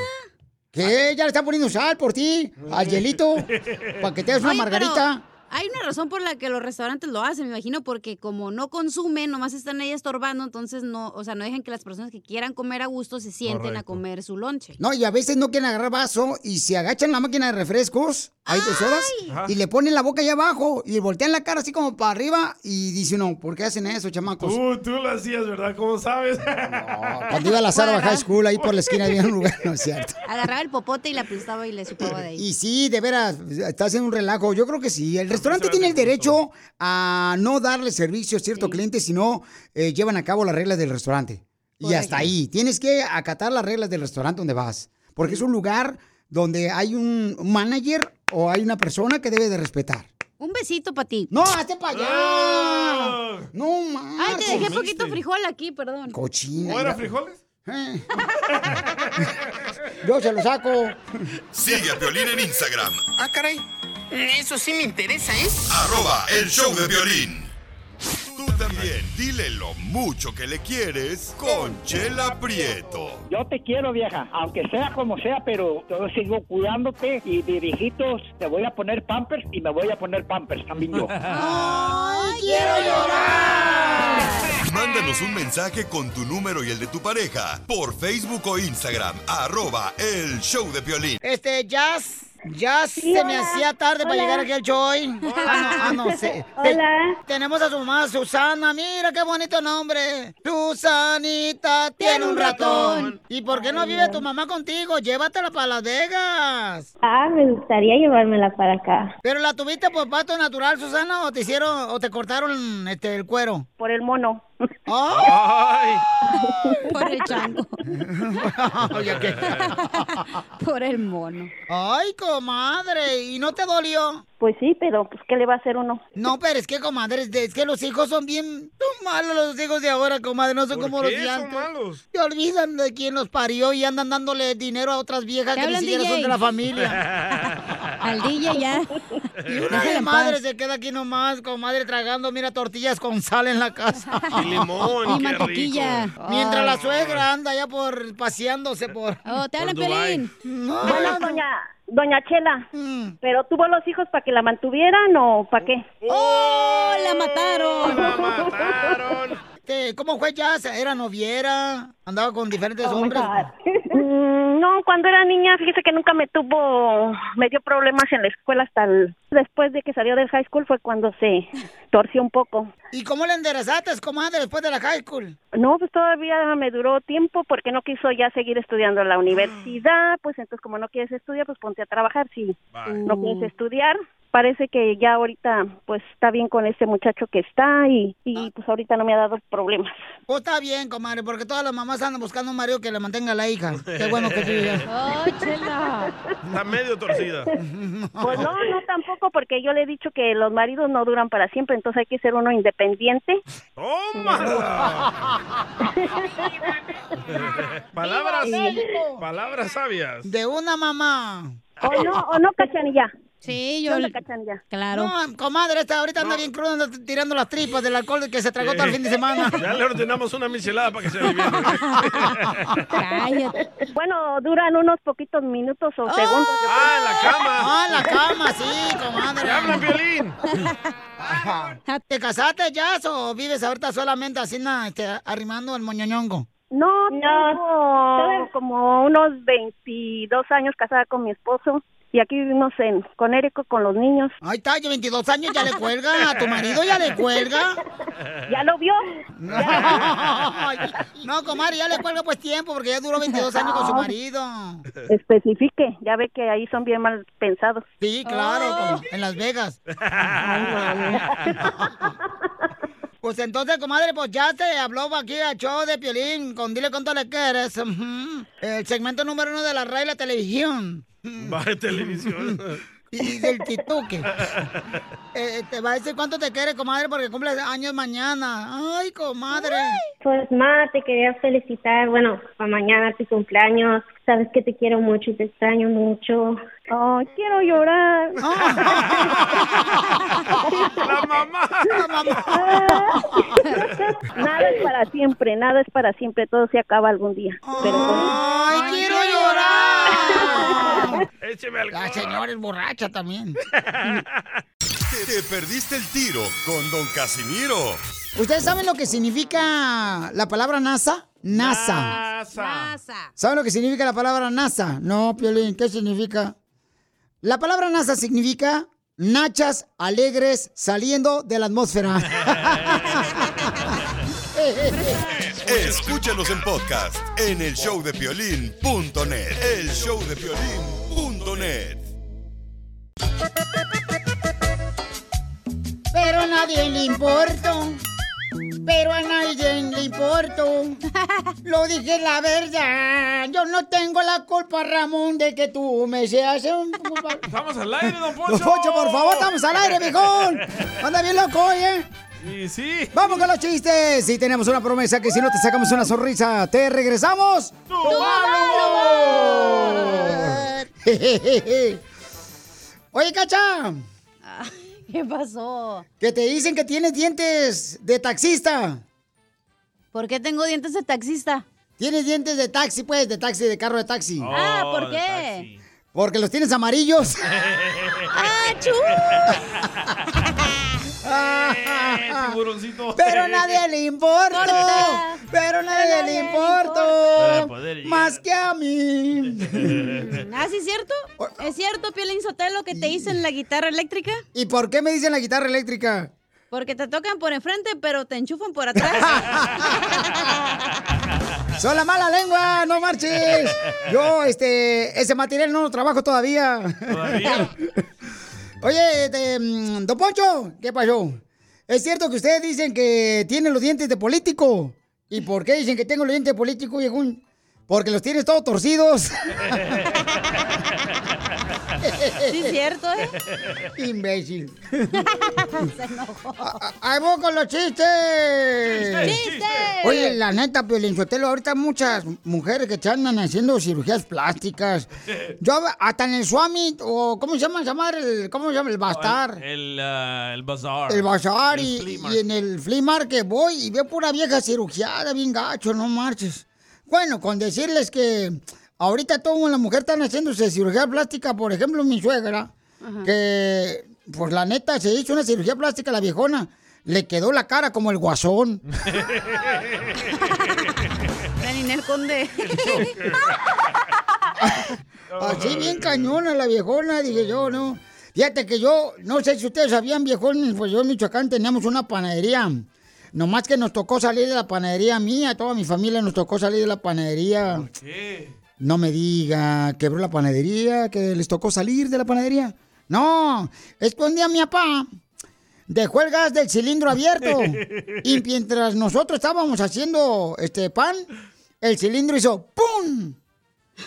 ¿Qué? ¿Ya le está poniendo sal por ti? ¿Al hielito? [LAUGHS] ¿Para que te hagas una margarita? pero Hay una razón por la que los restaurantes lo hacen, me imagino, porque como no consumen, nomás están ahí estorbando, entonces no, o sea, no dejan que las personas que quieran comer a gusto se sienten a comer su lonche. No, y a veces no quieren agarrar vaso y se agachan la máquina de refrescos, sodas, Ajá. y le ponen la boca allá abajo y voltean la cara así como para arriba y dicen, no, ¿por qué hacen eso, chamacos? Tú, tú lo hacías, ¿verdad? ¿Cómo sabes? Cuando [LAUGHS] iba a la Sara High School, ahí por la esquina había un lugar, no es cierto. Agarraba el popote y la aplastaba y le chupaba de ahí. Y sí, de veras, está haciendo un relajo. Yo creo que sí. El restaurante tiene el derecho a no darle servicio a cierto cliente si no eh, llevan a cabo las reglas del restaurante. Y hasta ahí. Tienes que acatar las reglas del restaurante donde vas. Porque es un lugar donde hay un manager o hay una persona que debe de respetar. Un besito para ti. No, hazte para allá. No, Ay, te dejé poquito frijol aquí, perdón. Cochina. ¿O era frijoles? [LAUGHS] Yo se lo saco. Sigue a Piolín en Instagram, Ah, caray. Eso sí me interesa, ¿eh? arroba el show de violín. Tú también, dile lo mucho que le quieres con Chela Prieto. Yo te quiero, vieja, aunque sea como sea, pero yo sigo cuidándote y de viejitos te voy a poner pampers y me voy a poner pampers también yo. [LAUGHS] ¡Ay, quiero llorar! Mándanos un mensaje con tu número y el de tu pareja por Facebook o Instagram, arroba el show de Piolín. Este, Jazz, Ya Sí, se me hacía tarde para llegar aquí al show hoy. Ah, no, ah, no sé. Hola. Te- tenemos a su mamá, Susana. Mira qué bonito nombre. Susanita tiene un ratón. ¿Y por qué no vive tu mamá contigo? Llévatela para Las Vegas. Ah, me gustaría llevármela para acá. ¿Pero la tuviste por pato natural, Susana, o te hicieron, o te cortaron este, el cuero? Por el mono. ¡Ay! Por el chango. [LAUGHS] [LAUGHS] Por el mono. Ay, comadre, ¿y no te dolió? Pues sí, pero pues ¿qué le va a hacer uno? No, pero es que, comadre, es que los hijos son bien son malos los hijos de ahora, comadre, no son ¿Por como qué los de son antes. malos? Se olvidan de quién los parió y andan dándole dinero a otras viejas que ni siquiera son de la familia. [LAUGHS] Al DJ ya. Y una de madre paz. se queda aquí nomás, comadre, tragando, mira, tortillas con sal en la casa. [LAUGHS] Y limón, Y mantequilla. rico. Mientras la suegra anda ya por paseándose por... Oh, te hablan. Pelín. No, Bueno, no. doña, doña Chela, Mm. ¿pero tuvo los hijos para que la mantuvieran o para qué? ¡Oh, la mataron! La mataron. Este, ¿Cómo fue ya? ¿Era noviera? ¿Andaba con diferentes Oh, hombres? Mm, No, cuando era niña, fíjese que nunca me tuvo, me dio problemas en la escuela hasta el- después de que salió del high school fue cuando se torció un poco. ¿Y cómo le enderezaste, comadre, después de la high school? No, pues todavía me duró tiempo porque no quiso ya seguir estudiando en la universidad, pues entonces como no quieres estudiar, pues ponte a trabajar si no quieres estudiar. Parece que ya ahorita pues está bien con ese muchacho que está y, y pues ahorita no me ha dado problemas. Pues está bien, comadre, porque todas las mamás andan buscando un marido que le mantenga a la hija. [LAUGHS] Qué bueno que ya. ¡Ay, chela! Está medio torcida. [LAUGHS] Pues no, no tampoco porque yo le he dicho que los maridos no duran para siempre, entonces hay que ser uno independiente. ¡Tómala! [LAUGHS] palabras, palabras sabias. De una mamá. O no, o no, cachanilla. Sí, ¿Qué yo... onda, cachanilla? Claro. No, comadre, esta ahorita anda bien cruda, anda tirando las tripas del alcohol que se tragó todo el fin de semana. Ya le ordenamos una michelada para que se aliviane. [LAUGHS] Cállate. Bueno, duran unos poquitos minutos o segundos. ¡Ah, en la cama! Ah, en la [LAUGHS] cama, sí, comadre. ¡Te hablan, violín! ¿Te casaste ya o vives ahorita solamente así, na, este, arrimando el moñoñongo? No, tengo como unos 22 años casada con mi esposo y aquí vivimos en Conérico con los niños. Ahí está, yo 22 años, ya le cuelga, [LAUGHS] a tu marido ya le cuelga. ¿Ya lo vio? No, [LAUGHS] no, comadre, ya le cuelga pues tiempo porque ya duró 22 años con su marido. Especifique, ya ve que ahí son bien mal pensados. Sí, claro, como en Las Vegas. [LAUGHS] Pues entonces, comadre, pues ya te habló aquí a show de Piolín con Dile Cuánto Le Quieres. El segmento número uno de la radio y la televisión. [LAUGHS] Va de televisión. Y del tituque. Eh, te va a decir cuánto te quiere, comadre, porque cumples años mañana. Ay, comadre. Pues ma, te quería felicitar, bueno, para mañana tu cumpleaños. Sabes que te quiero mucho y te extraño mucho. Ay, quiero llorar. [LAUGHS] ¡La mamá! La mamá. Nada es para siempre, nada es para siempre, todo se acaba algún día. Pero Ay, quiero llorar. [LAUGHS] Écheme alcohol. La señora es borracha también. [LAUGHS] Te, te perdiste el tiro con Don Casimiro. ¿Ustedes saben lo que significa la palabra NASA? NASA. NASA. ¿Saben lo que significa la palabra NASA? No, Piolín, ¿qué significa? La palabra NASA significa nachas alegres saliendo de la atmósfera. [LAUGHS] Escúchanos en podcast en el showdepiolín.net. El showdepiolín.net. Pero a nadie le importo. Pero a nadie le importo. [LAUGHS] Lo dije la verdad. Yo no tengo la culpa, Ramón, de que tú me seas un... [LAUGHS] Estamos al aire, don Don Poncho. Poncho, por favor, estamos al aire, viejón. Anda bien loco hoy, ¿eh? Y sí. Vamos con los chistes. Y tenemos una promesa que si no te sacamos una sonrisa, te regresamos. ¡Tu [LAUGHS] mal Oye, Cacha, ¿Qué pasó? que te dicen que tienes dientes de taxista. ¿Por qué tengo dientes de taxista? Tienes dientes de taxi, pues, de taxi, de carro de taxi. Ah, ¿por Oh, qué? taxi. Porque los tienes amarillos. [LAUGHS] ¡Ah, chu! [LAUGHS] tiburoncito. Pero a [LAUGHS] nadie le importa. Pero a nadie le importa. más que a mí. ¿Ah, sí es cierto? ¿Es cierto, Piolín Sotelo, que te dicen la guitarra eléctrica? ¿Y por qué me dicen la guitarra eléctrica? Porque te tocan por enfrente, pero te enchufan por atrás. [LAUGHS] Son la mala lengua, no marches. Yo, este, ese material no lo trabajo todavía. ¿Todavía? [LAUGHS] Oye, este, mm, don Poncho, ¿qué pasó? ¿Es cierto que ustedes dicen que tienen los dientes de político? ¿Y por qué dicen que tengo los dientes de político? Porque los tienes todos torcidos. [LAUGHS] Sí, es cierto, ¿eh? Imbécil. [LAUGHS] Se enojó. ¡Ahí voy con los chistes! ¡Chistes! Oye, la neta, Piolín Sotelo, ahorita muchas mujeres que te andan haciendo cirugías plásticas. Yo hasta en el Swami, o ¿cómo se llama esa madre? El- ¿Cómo se llama? El Bastar. El, ah, el bazar. El bazar El y, y en el flea market voy y veo pura vieja cirugiada, bien gacho, no marches. Bueno, con decirles que ahorita toda la mujer están haciéndose cirugía plástica, por ejemplo, mi suegra, que pues la neta se hizo una cirugía plástica a la viejona, le quedó la cara como el guasón. [LAUGHS] La Ninel Conde. [LAUGHS] Así bien cañona la viejona, dije yo, ¿no? Fíjate que yo, no sé si ustedes sabían, viejones, pues yo en Michoacán teníamos una panadería. Nomás que nos tocó salir de la panadería mía, toda mi familia nos tocó salir de la panadería. ¿Qué? No me diga, quebró la panadería, que les tocó salir de la panadería. No, es que un día mi papá dejó el gas del cilindro abierto. [LAUGHS] y mientras nosotros estábamos haciendo este pan, el cilindro hizo ¡pum!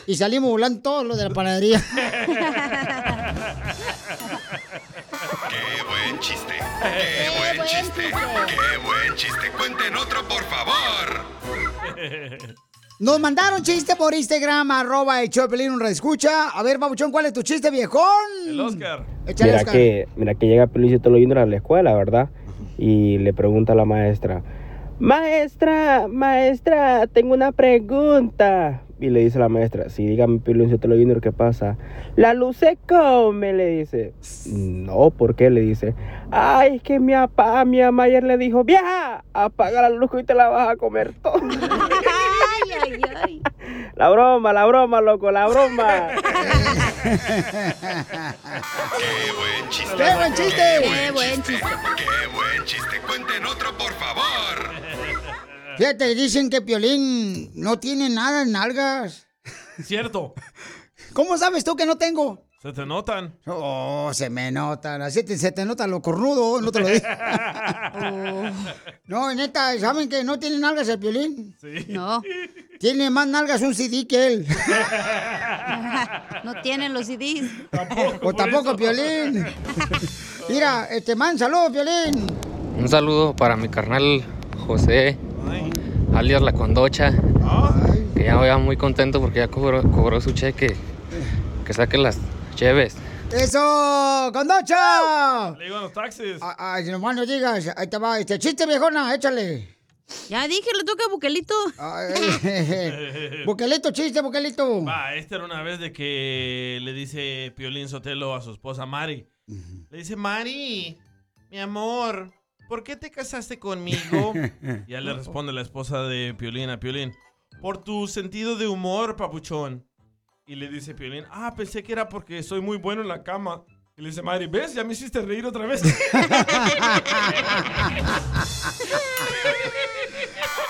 Y salimos volando todos los de la panadería. [LAUGHS] ¡Qué buen chiste! ¡Qué buen chiste! ¡Qué buen chiste! ¡Cuenten otro, por favor! [LAUGHS] Nos mandaron chiste por Instagram, arroba el Chopelín, un escucha. A ver, babuchón, ¿cuál es tu chiste, viejón? El Oscar. Échale, Mira Oscar. que, mira que llega Pelicito Junior a la escuela, ¿verdad? Y le pregunta a la maestra, maestra, maestra, tengo una pregunta. Y le dice la maestra, sí, dígame Pelicito Junior, ¿qué pasa? La luz se come, le dice. No, ¿por qué? Le dice. Ay, es que mi papá, mi mamá ayer le dijo, vieja, apaga la luz hoy te la vas a comer todo. [LAUGHS] Ay, ay, ay. La broma, la broma, loco, la broma. ¡Qué buen chiste! ¡Qué buen chiste! ¡Qué buen chiste! ¡Qué buen chiste! ¡Cuenten otro, por favor! Fíjate, dicen que Piolín no tiene nada en nalgas. Cierto. ¿Cómo sabes tú que no tengo? Se te notan. Oh, se me notan. Así te- se te nota lo cornudo, no te lo digo. [LAUGHS] No, neta, ¿saben que no tiene nalgas el Piolín? Sí. No. Tiene más nalgas un CD que él. No tienen los CDs. o tampoco Piolín. Mira, este man, saludos, Piolín. Un saludo para mi carnal José, alias La Condocha, que ya voy muy contento porque ya cobró, cobró su cheque. Que saque las cheves. ¡Eso! ¡Condocha! Le digo a los taxis. Ay, nomás no digas. Ahí te va. Este chiste, viejona, échale. Ya dije, le toca a Buquelito. [LAUGHS] Buquelito, chiste, Buquelito. Va, esta era una vez de que le dice Piolín Sotelo a su esposa Mari. Le dice, Mari, mi amor, ¿por qué te casaste conmigo? [LAUGHS] Ya le responde la esposa de Piolín a Piolín, por tu sentido de humor, papuchón. Y le dice Piolín, ah, pensé que era porque soy muy bueno en la cama. Y le dice Mari, ¿ves? Ya me hiciste reír otra vez. [LAUGHS]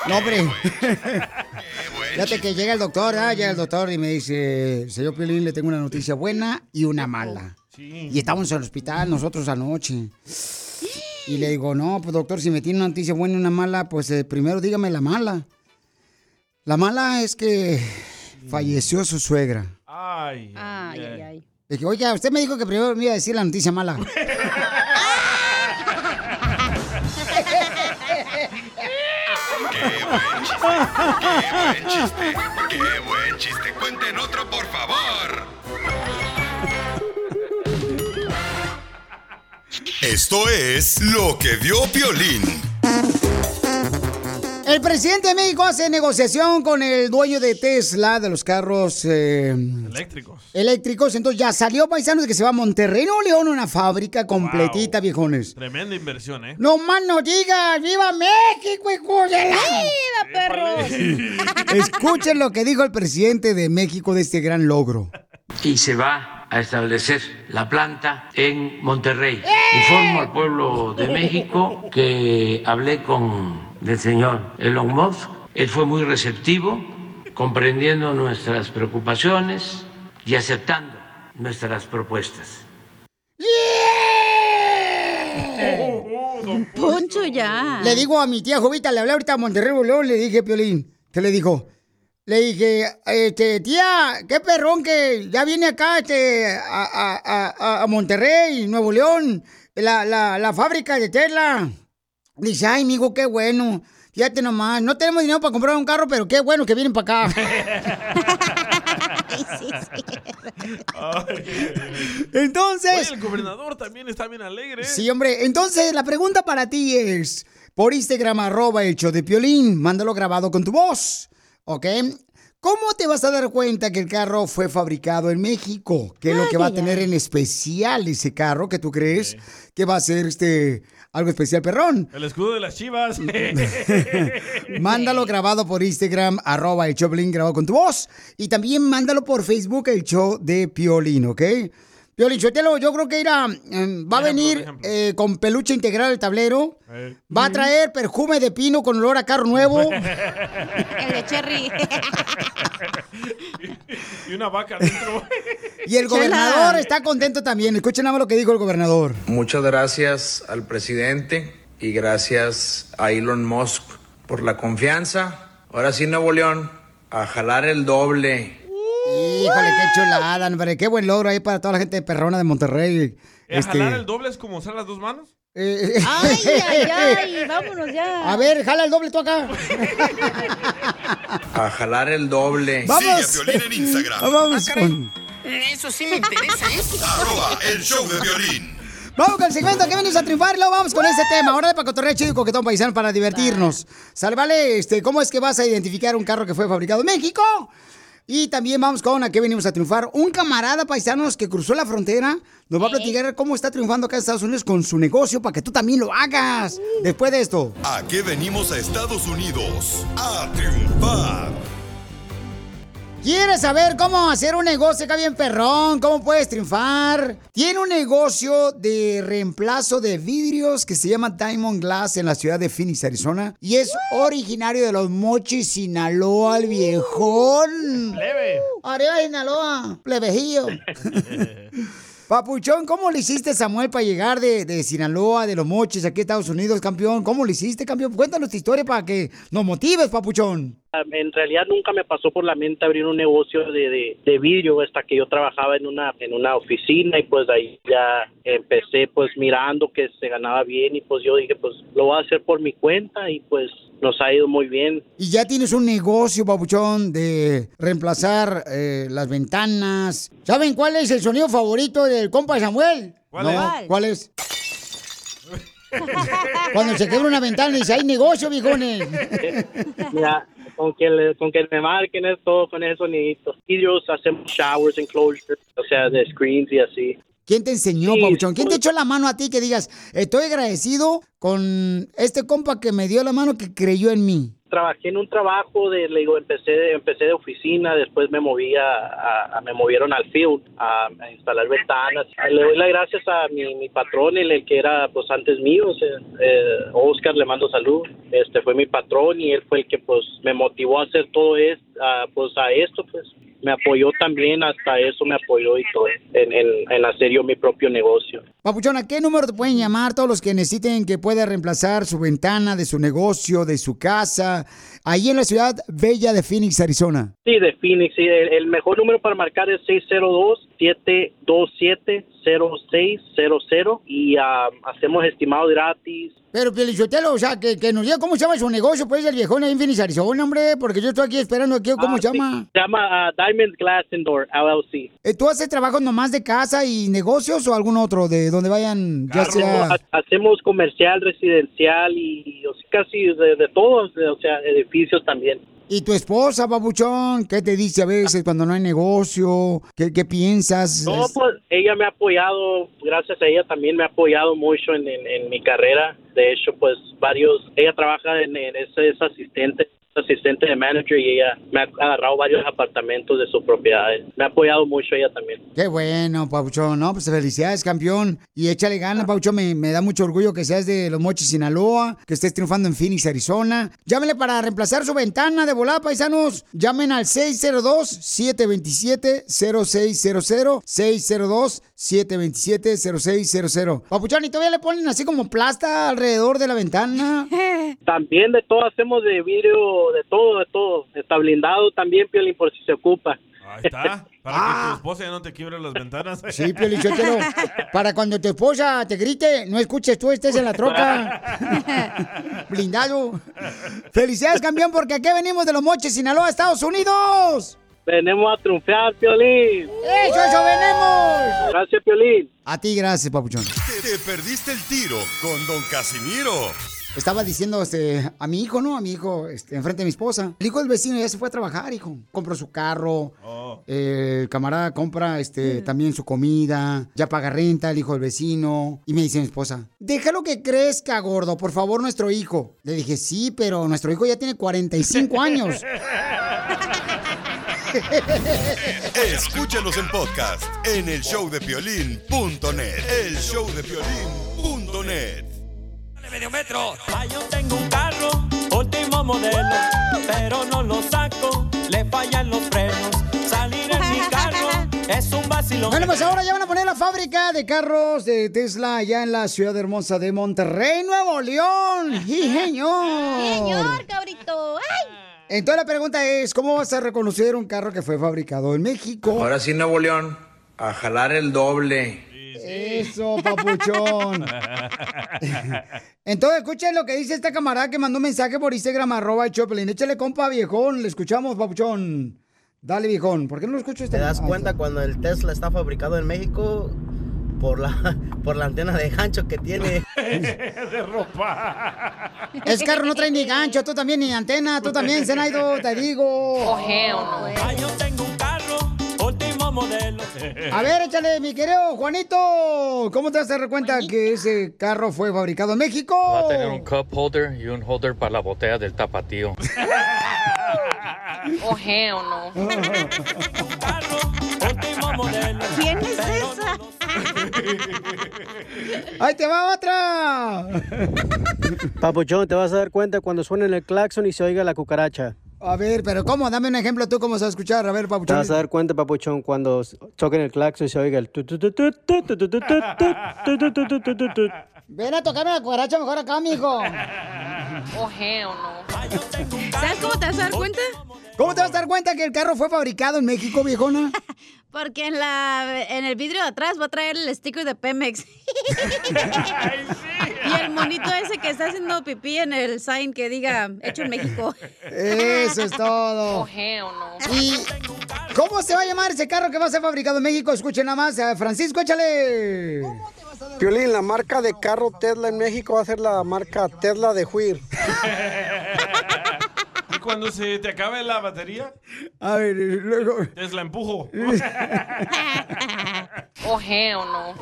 No, hombre. Fíjate que llega el doctor, ah, llega el doctor y me dice, señor Piolín, le tengo una noticia buena y una mala. Y estábamos en el hospital nosotros anoche. Y le digo, no, pues doctor, si me tiene una noticia buena y una mala, pues eh, primero dígame la mala. La mala es que falleció su suegra. Ay, Ay, ay, ay. Le dije, oiga, usted me dijo que primero me iba a decir la noticia mala. ¡Qué buen chiste! ¡Qué buen chiste! ¡Cuenten otro, por favor! Esto es lo que vio Piolín. El presidente de México hace negociación con el dueño de Tesla, de los carros eh, Eléctricos. eléctricos. Entonces ya salió paisanos de que se va a Monterrey, Nuevo León, una fábrica completita, viejones. Tremenda inversión, ¿eh? No más no digas, ¡viva México, hijo de perros! Escuchen lo que dijo el presidente de México de este gran logro. y se va a establecer la planta en Monterrey. Informo al pueblo de México que hablé con el señor Elon Musk. Él fue muy receptivo, comprendiendo nuestras preocupaciones y aceptando nuestras propuestas. Poncho, ya. Le digo a mi tía Jovita, le hablé ahorita a Monterrey, Nuevo León, le dije, Piolín, ¿qué le dijo? Le dije, este, tía, qué perrón que ya viene acá, este, a, a- a- a Monterrey, Nuevo León, la, la, la fábrica de Dice, ay, mijo, qué bueno. Fíjate nomás, no tenemos dinero para comprar un carro, pero qué bueno que vienen para acá. [LAUGHS] Entonces... Oye, el gobernador también está bien alegre. Sí, hombre. Entonces, la pregunta para ti es, por Instagram, arroba el show de Piolín, mándalo grabado con tu voz, ¿ok? ¿Cómo te vas a dar cuenta que el carro fue fabricado en México? ¿Qué es lo que va a tener en especial ese carro que tú crees que va a ser este algo especial, perrón? El escudo de las chivas. [LAUGHS] Mándalo grabado por Instagram, arroba el Piolín, grabado con tu voz. Y también mándalo por Facebook, el show de Piolín, ¿ok? Piolín, Sotelo, yo creo que irá, em, va a venir eh, con peluche integral al tablero. Eh. Va a traer perfume de pino con olor a carro nuevo. [LAUGHS] El de Cherry. [LAUGHS] y una vaca dentro. Y el gobernador está contento también. Escuchen nada más lo que dijo el gobernador. Muchas gracias al presidente y gracias a Elon Musk por la confianza. Ahora sí, Nuevo León, a jalar el doble. Híjole, qué chulada, hombre. Qué buen logro ahí para toda la gente de Perrona de Monterrey. ¿Eh, Este, ¿Jalar el doble es como usar las dos manos? eh, Ay, ay, ay, [LAUGHS] vámonos ya. A ver, jala el doble tú acá. A jalar el doble. Vamos. Sigue a Piolín en Instagram. Vamos con... Eso sí me interesa, ¿eh? [LAUGHS] Arroba el show de violín. Vamos con el segmento que venimos a triunfar y luego vamos con este tema. Ahora de pacotorreo chido y coquetón paisano para divertirnos. Sale, vale, este, ¿cómo es que vas a identificar un carro que fue fabricado en México? Y también vamos con a qué venimos a triunfar. Un camarada paisanos que cruzó la frontera nos va a platicar cómo está triunfando acá en Estados Unidos con su negocio para que tú también lo hagas. Después de esto. ¿A qué venimos a Estados Unidos? A triunfar. ¿Quieres saber cómo hacer un negocio acá bien perrón? ¿Cómo puedes triunfar? Tiene un negocio de reemplazo de vidrios que se llama Diamond Glass en la ciudad de Phoenix, Arizona. Y es originario de los Mochis, Sinaloa, el viejón. Plebe. Arriba Sinaloa, plebejillo. [LAUGHS] Papuchón, ¿cómo le hiciste, Samuel, para llegar de, de Sinaloa, de los Mochis, aquí a Estados Unidos, campeón? ¿Cómo le hiciste, campeón? Cuéntanos tu historia para que nos motives, Papuchón. En realidad nunca me pasó por la mente abrir un negocio de, de, de vidrio hasta que yo trabajaba en una en una oficina y pues ahí ya empecé pues mirando que se ganaba bien y pues yo dije pues lo voy a hacer por mi cuenta y pues nos ha ido muy bien. Y ya tienes un negocio, papuchón, de reemplazar eh, las ventanas. ¿Saben cuál es el sonido favorito del compa Samuel? ¿Cuál No, es? ¿Cuál es? [LAUGHS] Cuando se quebra una ventana y dice, hay negocio, viejones. [LAUGHS] Mira, con que le- con que me marquen es todo con esos soniditos. Vidrios hacemos showers, enclosures, o sea, de screens y así. ¿Quién te enseñó, Sí, papuchón? ¿Quién te echó la mano a ti que digas, estoy agradecido con este compa que me dio la mano que creyó en mí? Trabajé en un trabajo de le digo empecé empecé de oficina después me moví a, me movieron al field a, instalar ventanas. Le doy las gracias a mi, mi patrón el, que era pues antes mío eh, Oscar le mando salud. Este fue mi patrón y él fue el que pues me motivó a hacer todo esto pues a esto pues me apoyó también hasta eso me apoyó y todo en, en, en hacer yo mi propio negocio. Papuchón, ¿a qué número te pueden llamar todos los que necesiten que pueda reemplazar su ventana de su negocio, de su casa, ahí en la ciudad bella de Phoenix, Arizona? Sí, de Phoenix. Sí, el, el mejor número para marcar es 6600 y ah, hacemos estimados gratis. Pero, Pielichotelo, o sea, que, que nos diga cómo se llama su negocio, pues, el viejón ahí en Phoenix, Arizona, hombre, porque yo estoy aquí esperando aquí, ¿cómo Ah, se sí, llama? Se llama ah, Diamond Glass and Door, LLC. Eh, ¿Tú haces trabajo nomás de casa y negocios o algún otro de donde vayan, ya sea... Ha- Hacemos comercial, residencial y sea, casi de, de todos, de- o sea, edificios también. ¿Y tu esposa, papuchón? ¿Qué te dice a veces cuando no hay negocio? ¿Qué, qué piensas? No, pues ella me ha apoyado, gracias a ella también me ha apoyado mucho en, en- en mi carrera. De hecho, pues varios, ella trabaja en, en es, es asistente, asistente de manager y ella me ha agarrado varios apartamentos de su propiedad. Me ha apoyado mucho ella también. Qué bueno, Pauchón, ¿no? Pues felicidades, campeón. Y échale ganas, Pauchón. Me, me da mucho orgullo que seas de Los Mochis, Sinaloa, que estés triunfando en Phoenix, Arizona. Llámenle para reemplazar su ventana de volada, paisanos. Llamen al 602-727-0600. 602-727-0600. Papuchón, ¿y todavía le ponen así como plasta alrededor de la ventana? [LAUGHS] También de todo hacemos de vidrio, de todo, de todo. Está blindado también, Piolín, por si se ocupa. Ahí está. [LAUGHS] Para que tu esposa ya no te quiebre las ventanas. Ah. Sí, Piolichotelo. Para cuando tu esposa te grite, no escuches tú, estés en la troca. [LAUGHS] Blindado. Felicidades, campeón, porque aquí venimos de los moches, Sinaloa, Estados Unidos. Venimos a triunfar, Piolín. ¡Eso, eso, venimos! Gracias, Piolín. A ti, gracias, papuchón. Te perdiste el tiro con Don Casimiro. Estaba diciendo este, a mi hijo, ¿no? A mi hijo, este, enfrente de mi esposa. El hijo del vecino ya se fue a trabajar, hijo. Compró su carro. eh, el camarada compra este, también su comida. Ya paga renta el hijo del vecino. Y me dice mi esposa, déjalo que crezca, gordo. Por favor, nuestro hijo. Le dije, sí, pero nuestro hijo ya tiene 45 años. [LAUGHS] Escúchanos en podcast en el showdepiolín.net. El showdepiolín.net. medio metro. Ay, yo tengo un carro, último modelo, pero no lo saco, le fallan los frenos. Salir en mi carro [LAUGHS] es un vacilón. Bueno, pues ahora ya van a poner la fábrica de carros de Tesla allá en la ciudad hermosa de Monterrey, Nuevo León. [LAUGHS] ¡Sí, señor! Señor, cabrito. ¡Ay! Entonces la pregunta es, ¿cómo vas a reconocer un carro que fue fabricado en México? Ahora sí, Nuevo León, a jalar el doble. Eso, papuchón. [LAUGHS] Entonces, escuchen lo que dice esta camarada que mandó un mensaje por Instagram, arroba el Choplin. Échale, compa, viejón. Le escuchamos, papuchón. Dale, viejón. ¿Por qué no lo escucho este? ¿Te das Ah, cuenta cuando el Tesla está fabricado en México por la, por la antena de gancho que tiene? [LAUGHS] de ropa. Ese carro no trae ni gancho, tú también, ni antena, tú también, Zenaido, te digo. Ay, yo tengo un carro, modelo. A ver, échale, mi querido Juanito. ¿Cómo te vas a dar cuenta que ese carro fue fabricado en México? Va a tener un cup holder y un holder para la botella del tapatío. [LAUGHS] Hell no. último modelo. ¿Quién es esa? ¡Ahí te va otra! Papuchón, te vas a dar cuenta cuando suene el claxon y se oiga la cucaracha. A ver, pero ¿cómo? Dame un ejemplo tú cómo se va a escuchar. A ver, Papuchón. Te vas a dar cuenta, Papuchón, cuando toquen el claxon y se oiga el... Ven a tocarme la cuaracha mejor acá, amigo. Oh, hell no. ¿Sabes cómo te vas a dar cuenta? ¿Cómo te vas a dar cuenta que el carro fue fabricado en México, viejona? Porque en, la, en el vidrio de atrás va a traer el sticker de Pemex. Ay, sí y el monito ese que está haciendo pipí en el sign que diga hecho en México. Eso es todo. Oh, hell no. ¿Y cómo se va a llamar ese carro que va a ser fabricado en México? Escuchen nada más. a Francisco, échale. Piolín, la marca de carro Tesla en México va a ser la marca Tesla de Juir. [LAUGHS] ¿Y cuando se te acabe la batería? A ver, luego. Es la empujo. [LAUGHS] Oh, hell no.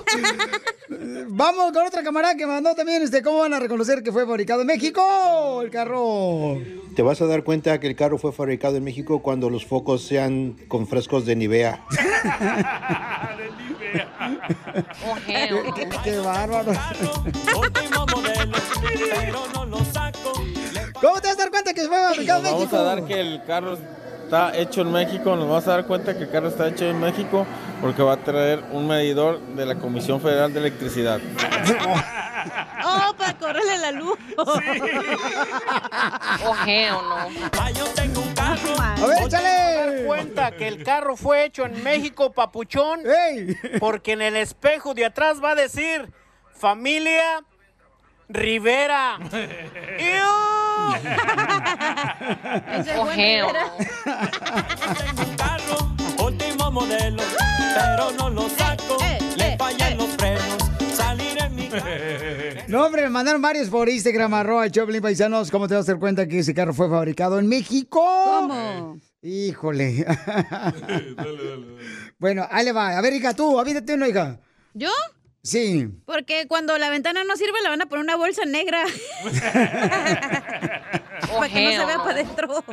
Vamos con otra camarada que mandó también este, cómo van a reconocer que fue fabricado en México el carro. Te vas a dar cuenta que el carro fue fabricado en México cuando los focos sean con frescos de Nivea. Oh, hell no. Qué, qué bárbaro. Último modelo, pero no lo saco. ¿Cómo te vas a dar cuenta que fue fabricado en Nos México? vamos a dar que el carro está hecho en México, nos vamos a dar cuenta que el carro está hecho en México porque va a traer un medidor de la Comisión Federal de Electricidad. [LAUGHS] Oh, para correrle la luz. [LAUGHS] Oh, hell no. Ay, yo tengo un carro. A ver, échale. cuenta que el carro fue hecho en México, papuchón? Porque en el espejo de atrás va a decir familia Rivera. [LAUGHS] [LAUGHS] Ojeo. Último modelo, pero no lo saco. Le fallan los frenos. Salir en mi carro. [LAUGHS] No, hombre, me mandaron varios por Instagram, arroba el Choplin Paisanos. ¿Cómo te vas a dar cuenta que ese carro fue fabricado en México? ¿Cómo? Híjole. [LAUGHS] bueno, ahí le va. A ver, hija, tú, avídate una, hija. ¿Yo? Sí. Porque cuando la ventana no sirve, la van a poner una bolsa negra. [LAUGHS] [LAUGHS] para que no se vea para adentro.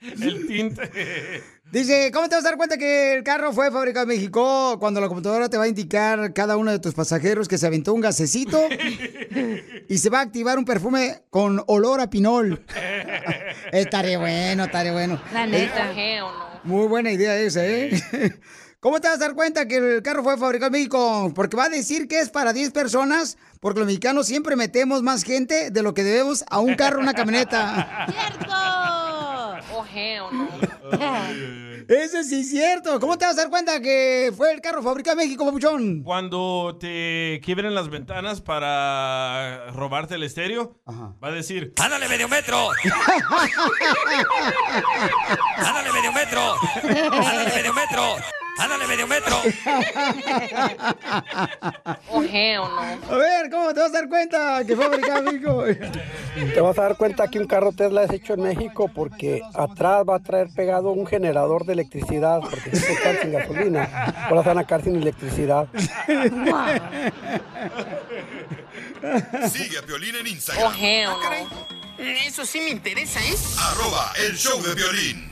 [LAUGHS] El tinte. Dice, ¿cómo te vas a dar cuenta que el carro fue fabricado en México? Cuando la computadora te va a indicar cada uno de tus pasajeros que se aventó un gasecito y se va a activar un perfume con olor a pinol. estaré bueno, estaré bueno. La neta. Muy buena idea esa, ¿eh? ¿Cómo te vas a dar cuenta que el carro fue fabricado en México? Porque va a decir que es para 10 personas, porque los mexicanos siempre metemos más gente de lo que debemos a un carro, una camioneta. [LAUGHS] Ojeo, [LAUGHS] Eso sí es cierto. ¿Cómo te vas a dar cuenta que fue el carro fabricado en México, papuchón? Cuando te quiebren las ventanas para robarte el estéreo, va a decir, ¡ándale medio metro! [LAUGHS] ¡ándale medio metro! ¡ándale medio metro! ¡Ándale medio metro! [LAUGHS] Ojeo, no. A ver, ¿cómo te vas a dar cuenta que fue fabricado en México? [LAUGHS] Te vas a dar cuenta que un carro Tesla es hecho en México porque atrás va a traer pegado un generador de electricidad, porque se quedan sin gasolina, ahora se van a quedar sin electricidad. Sigue a Piolín en Instagram. Ojeo, no. Eso sí me interesa, ¿eh? Arroba el show de violín.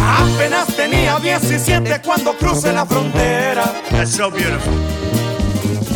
Apenas tenía 17 cuando crucé la frontera. That's so beautiful.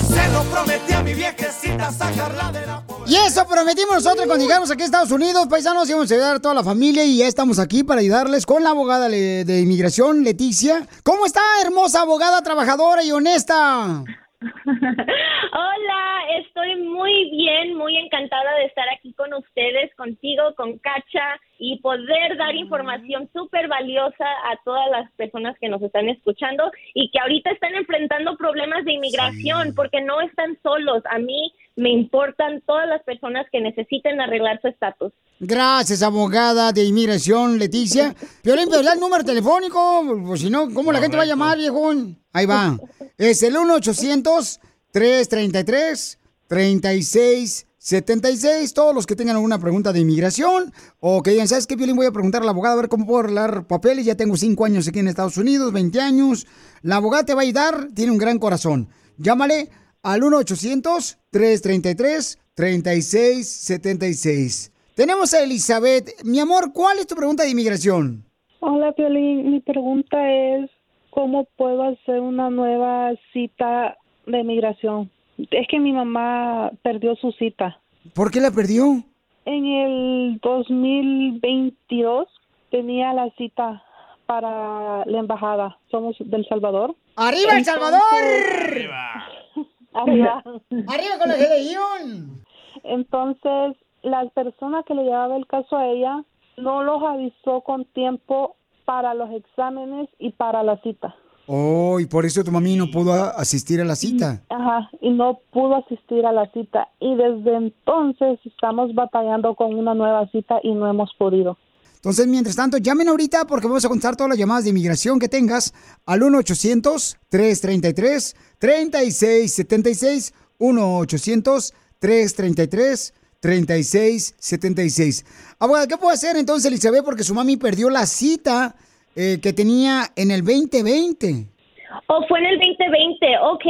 Se lo prometí a mi viejecita sacarla de la Y eso prometimos nosotros cuando llegamos aquí a Estados Unidos, paisanos, íbamos a ayudar a toda la familia y ya estamos aquí para ayudarles con la abogada de inmigración, Leticia. ¿Cómo está, hermosa abogada, trabajadora y honesta? [LAUGHS] Hola, estoy muy bien, muy encantada de estar aquí con ustedes, contigo, con Cacha y poder dar información súper valiosa a todas las personas que nos están escuchando y que ahorita están enfrentando problemas de inmigración porque no están solos. A mí me importan todas las personas que necesiten arreglar su estatus. Gracias, abogada de inmigración, Leticia. Violín, pero el número telefónico, pues si no, ¿cómo la gente va a llamar, viejón? Ahí va. Es el 1-800-333-3676. Todos los que tengan alguna pregunta de inmigración o que digan, ¿sabes qué, Violín? Voy a preguntar a la abogada a ver cómo puedo arreglar papeles. Ya tengo 5 años aquí en Estados Unidos, 20 años. La abogada te va a ayudar, tiene un gran corazón. Llámale al 1-800-333-3676. Tenemos a Elizabeth. Mi amor, ¿cuál es tu pregunta de inmigración? Hola, Piolín. Mi pregunta es, ¿cómo puedo hacer una nueva cita de migración? Es que mi mamá perdió su cita. ¿Por qué la perdió? En el 2022 tenía la cita para la embajada. Somos del Salvador. ¡Arriba El Salvador! Arriba. [LAUGHS] ¡Arriba con la Gedeón! Entonces, la persona que le llevaba el caso a ella no los avisó con tiempo para los exámenes y para la cita. Oh, y por eso tu mami no pudo asistir a la cita. Ajá, y no pudo asistir a la cita. Y desde entonces estamos batallando con una nueva cita y no hemos podido. Entonces, mientras tanto, llamen ahorita porque vamos a contar todas las llamadas de inmigración que tengas al 1-800-333-3676. 1-800-333-3676. Abogada, ¿qué puede hacer entonces Elizabeth? Porque su mami perdió la cita eh, que tenía en el 2020. O fue en el 2020, ok.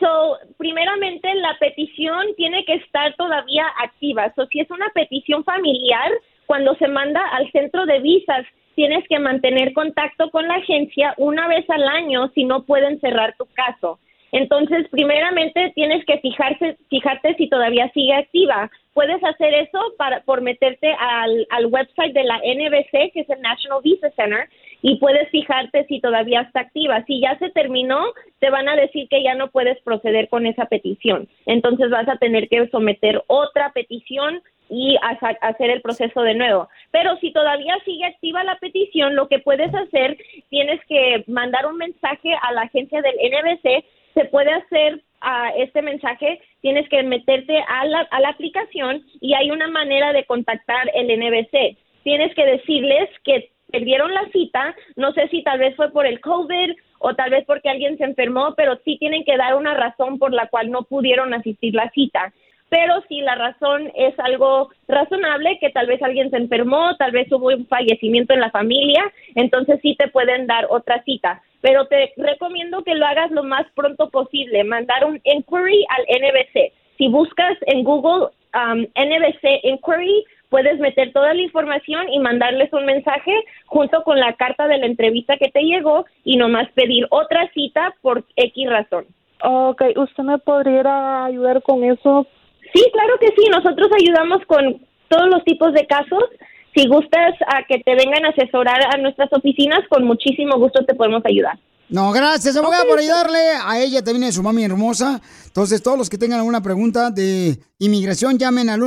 So, primeramente la petición tiene que estar todavía activa. So, si es una petición familiar, cuando se manda al centro de visas, tienes que mantener contacto con la agencia una vez al año si no pueden cerrar tu caso. Entonces, primeramente tienes que fijarse, fijarte si todavía sigue activa. Puedes hacer eso para, por meterte al, al website de la NBC, que es el National Visa Center, y puedes fijarte si todavía está activa. Si ya se terminó, te van a decir que ya no puedes proceder con esa petición. Entonces vas a tener que someter otra petición y hacer el proceso de nuevo. Pero si todavía sigue activa la petición, lo que puedes hacer, tienes que mandar un mensaje a la agencia del NBC. Se puede hacer a este mensaje, tienes que meterte a la, a la aplicación y hay una manera de contactar el NBC. Tienes que decirles que perdieron la cita, no sé si tal vez fue por el COVID o tal vez porque alguien se enfermó, pero sí tienen que dar una razón por la cual no pudieron asistir la cita. Pero si la razón es algo razonable, que tal vez alguien se enfermó, tal vez hubo un fallecimiento en la familia, entonces sí te pueden dar otra cita. Pero te recomiendo que lo hagas lo más pronto posible, mandar un inquiry al NBC. Si buscas en Google um, NBC Inquiry, puedes meter toda la información y mandarles un mensaje junto con la carta de la entrevista que te llegó y nomás pedir otra cita por X razón. Ok, ¿usted me podría ayudar con eso? Sí, claro que sí. Nosotros ayudamos con todos los tipos de casos. Si gustas a que te vengan a asesorar a nuestras oficinas, con muchísimo gusto te podemos ayudar. No, gracias, abogada, por ayudarle. A ella también a su mami hermosa. Entonces, todos los que tengan alguna pregunta de inmigración, llamen al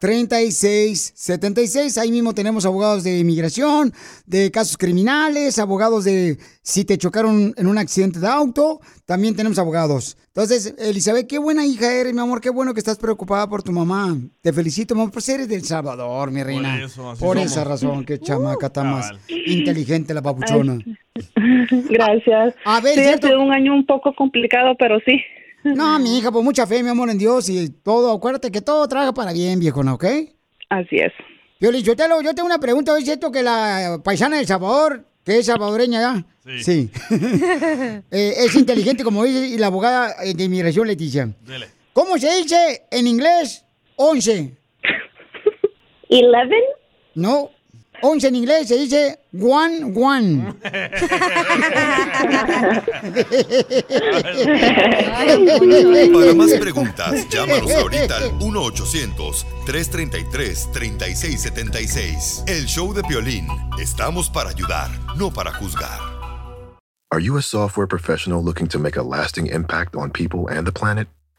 1-800-333-3676. Ahí mismo tenemos abogados de inmigración, de casos criminales, abogados de si te chocaron en un accidente de auto. También tenemos abogados. Entonces, Elizabeth, qué buena hija eres, mi amor. Qué bueno que estás preocupada por tu mamá. Te felicito, mamá, por ser de El Salvador, mi reina. eso, por esa razón, qué chamaca tan más inteligente la papuchona. [LAUGHS] Gracias. A ver, sí, ha sido un año un poco complicado, pero sí. No, mi hija, pues mucha fe, mi amor en Dios y todo. Acuérdate que todo trabaja para bien, viejona, ¿ok? Así es. Yo, yo, te lo- yo tengo una pregunta, ¿es cierto que la paisana del Salvador, que es salvadoreña ya? Sí. [LAUGHS] Eh, es inteligente, como dice, y la abogada eh, de inmigración, Leticia. ¿Cómo se dice en inglés 11? [LAUGHS] ¿Eleven? No. 11 en inglés se dice one, one. [LAUGHS] Para más preguntas, llámanos ahorita al 1-800-333-3676. El show de Piolín. Estamos para ayudar, no para juzgar. Are you a software professional looking to make a lasting impact on people and the planet?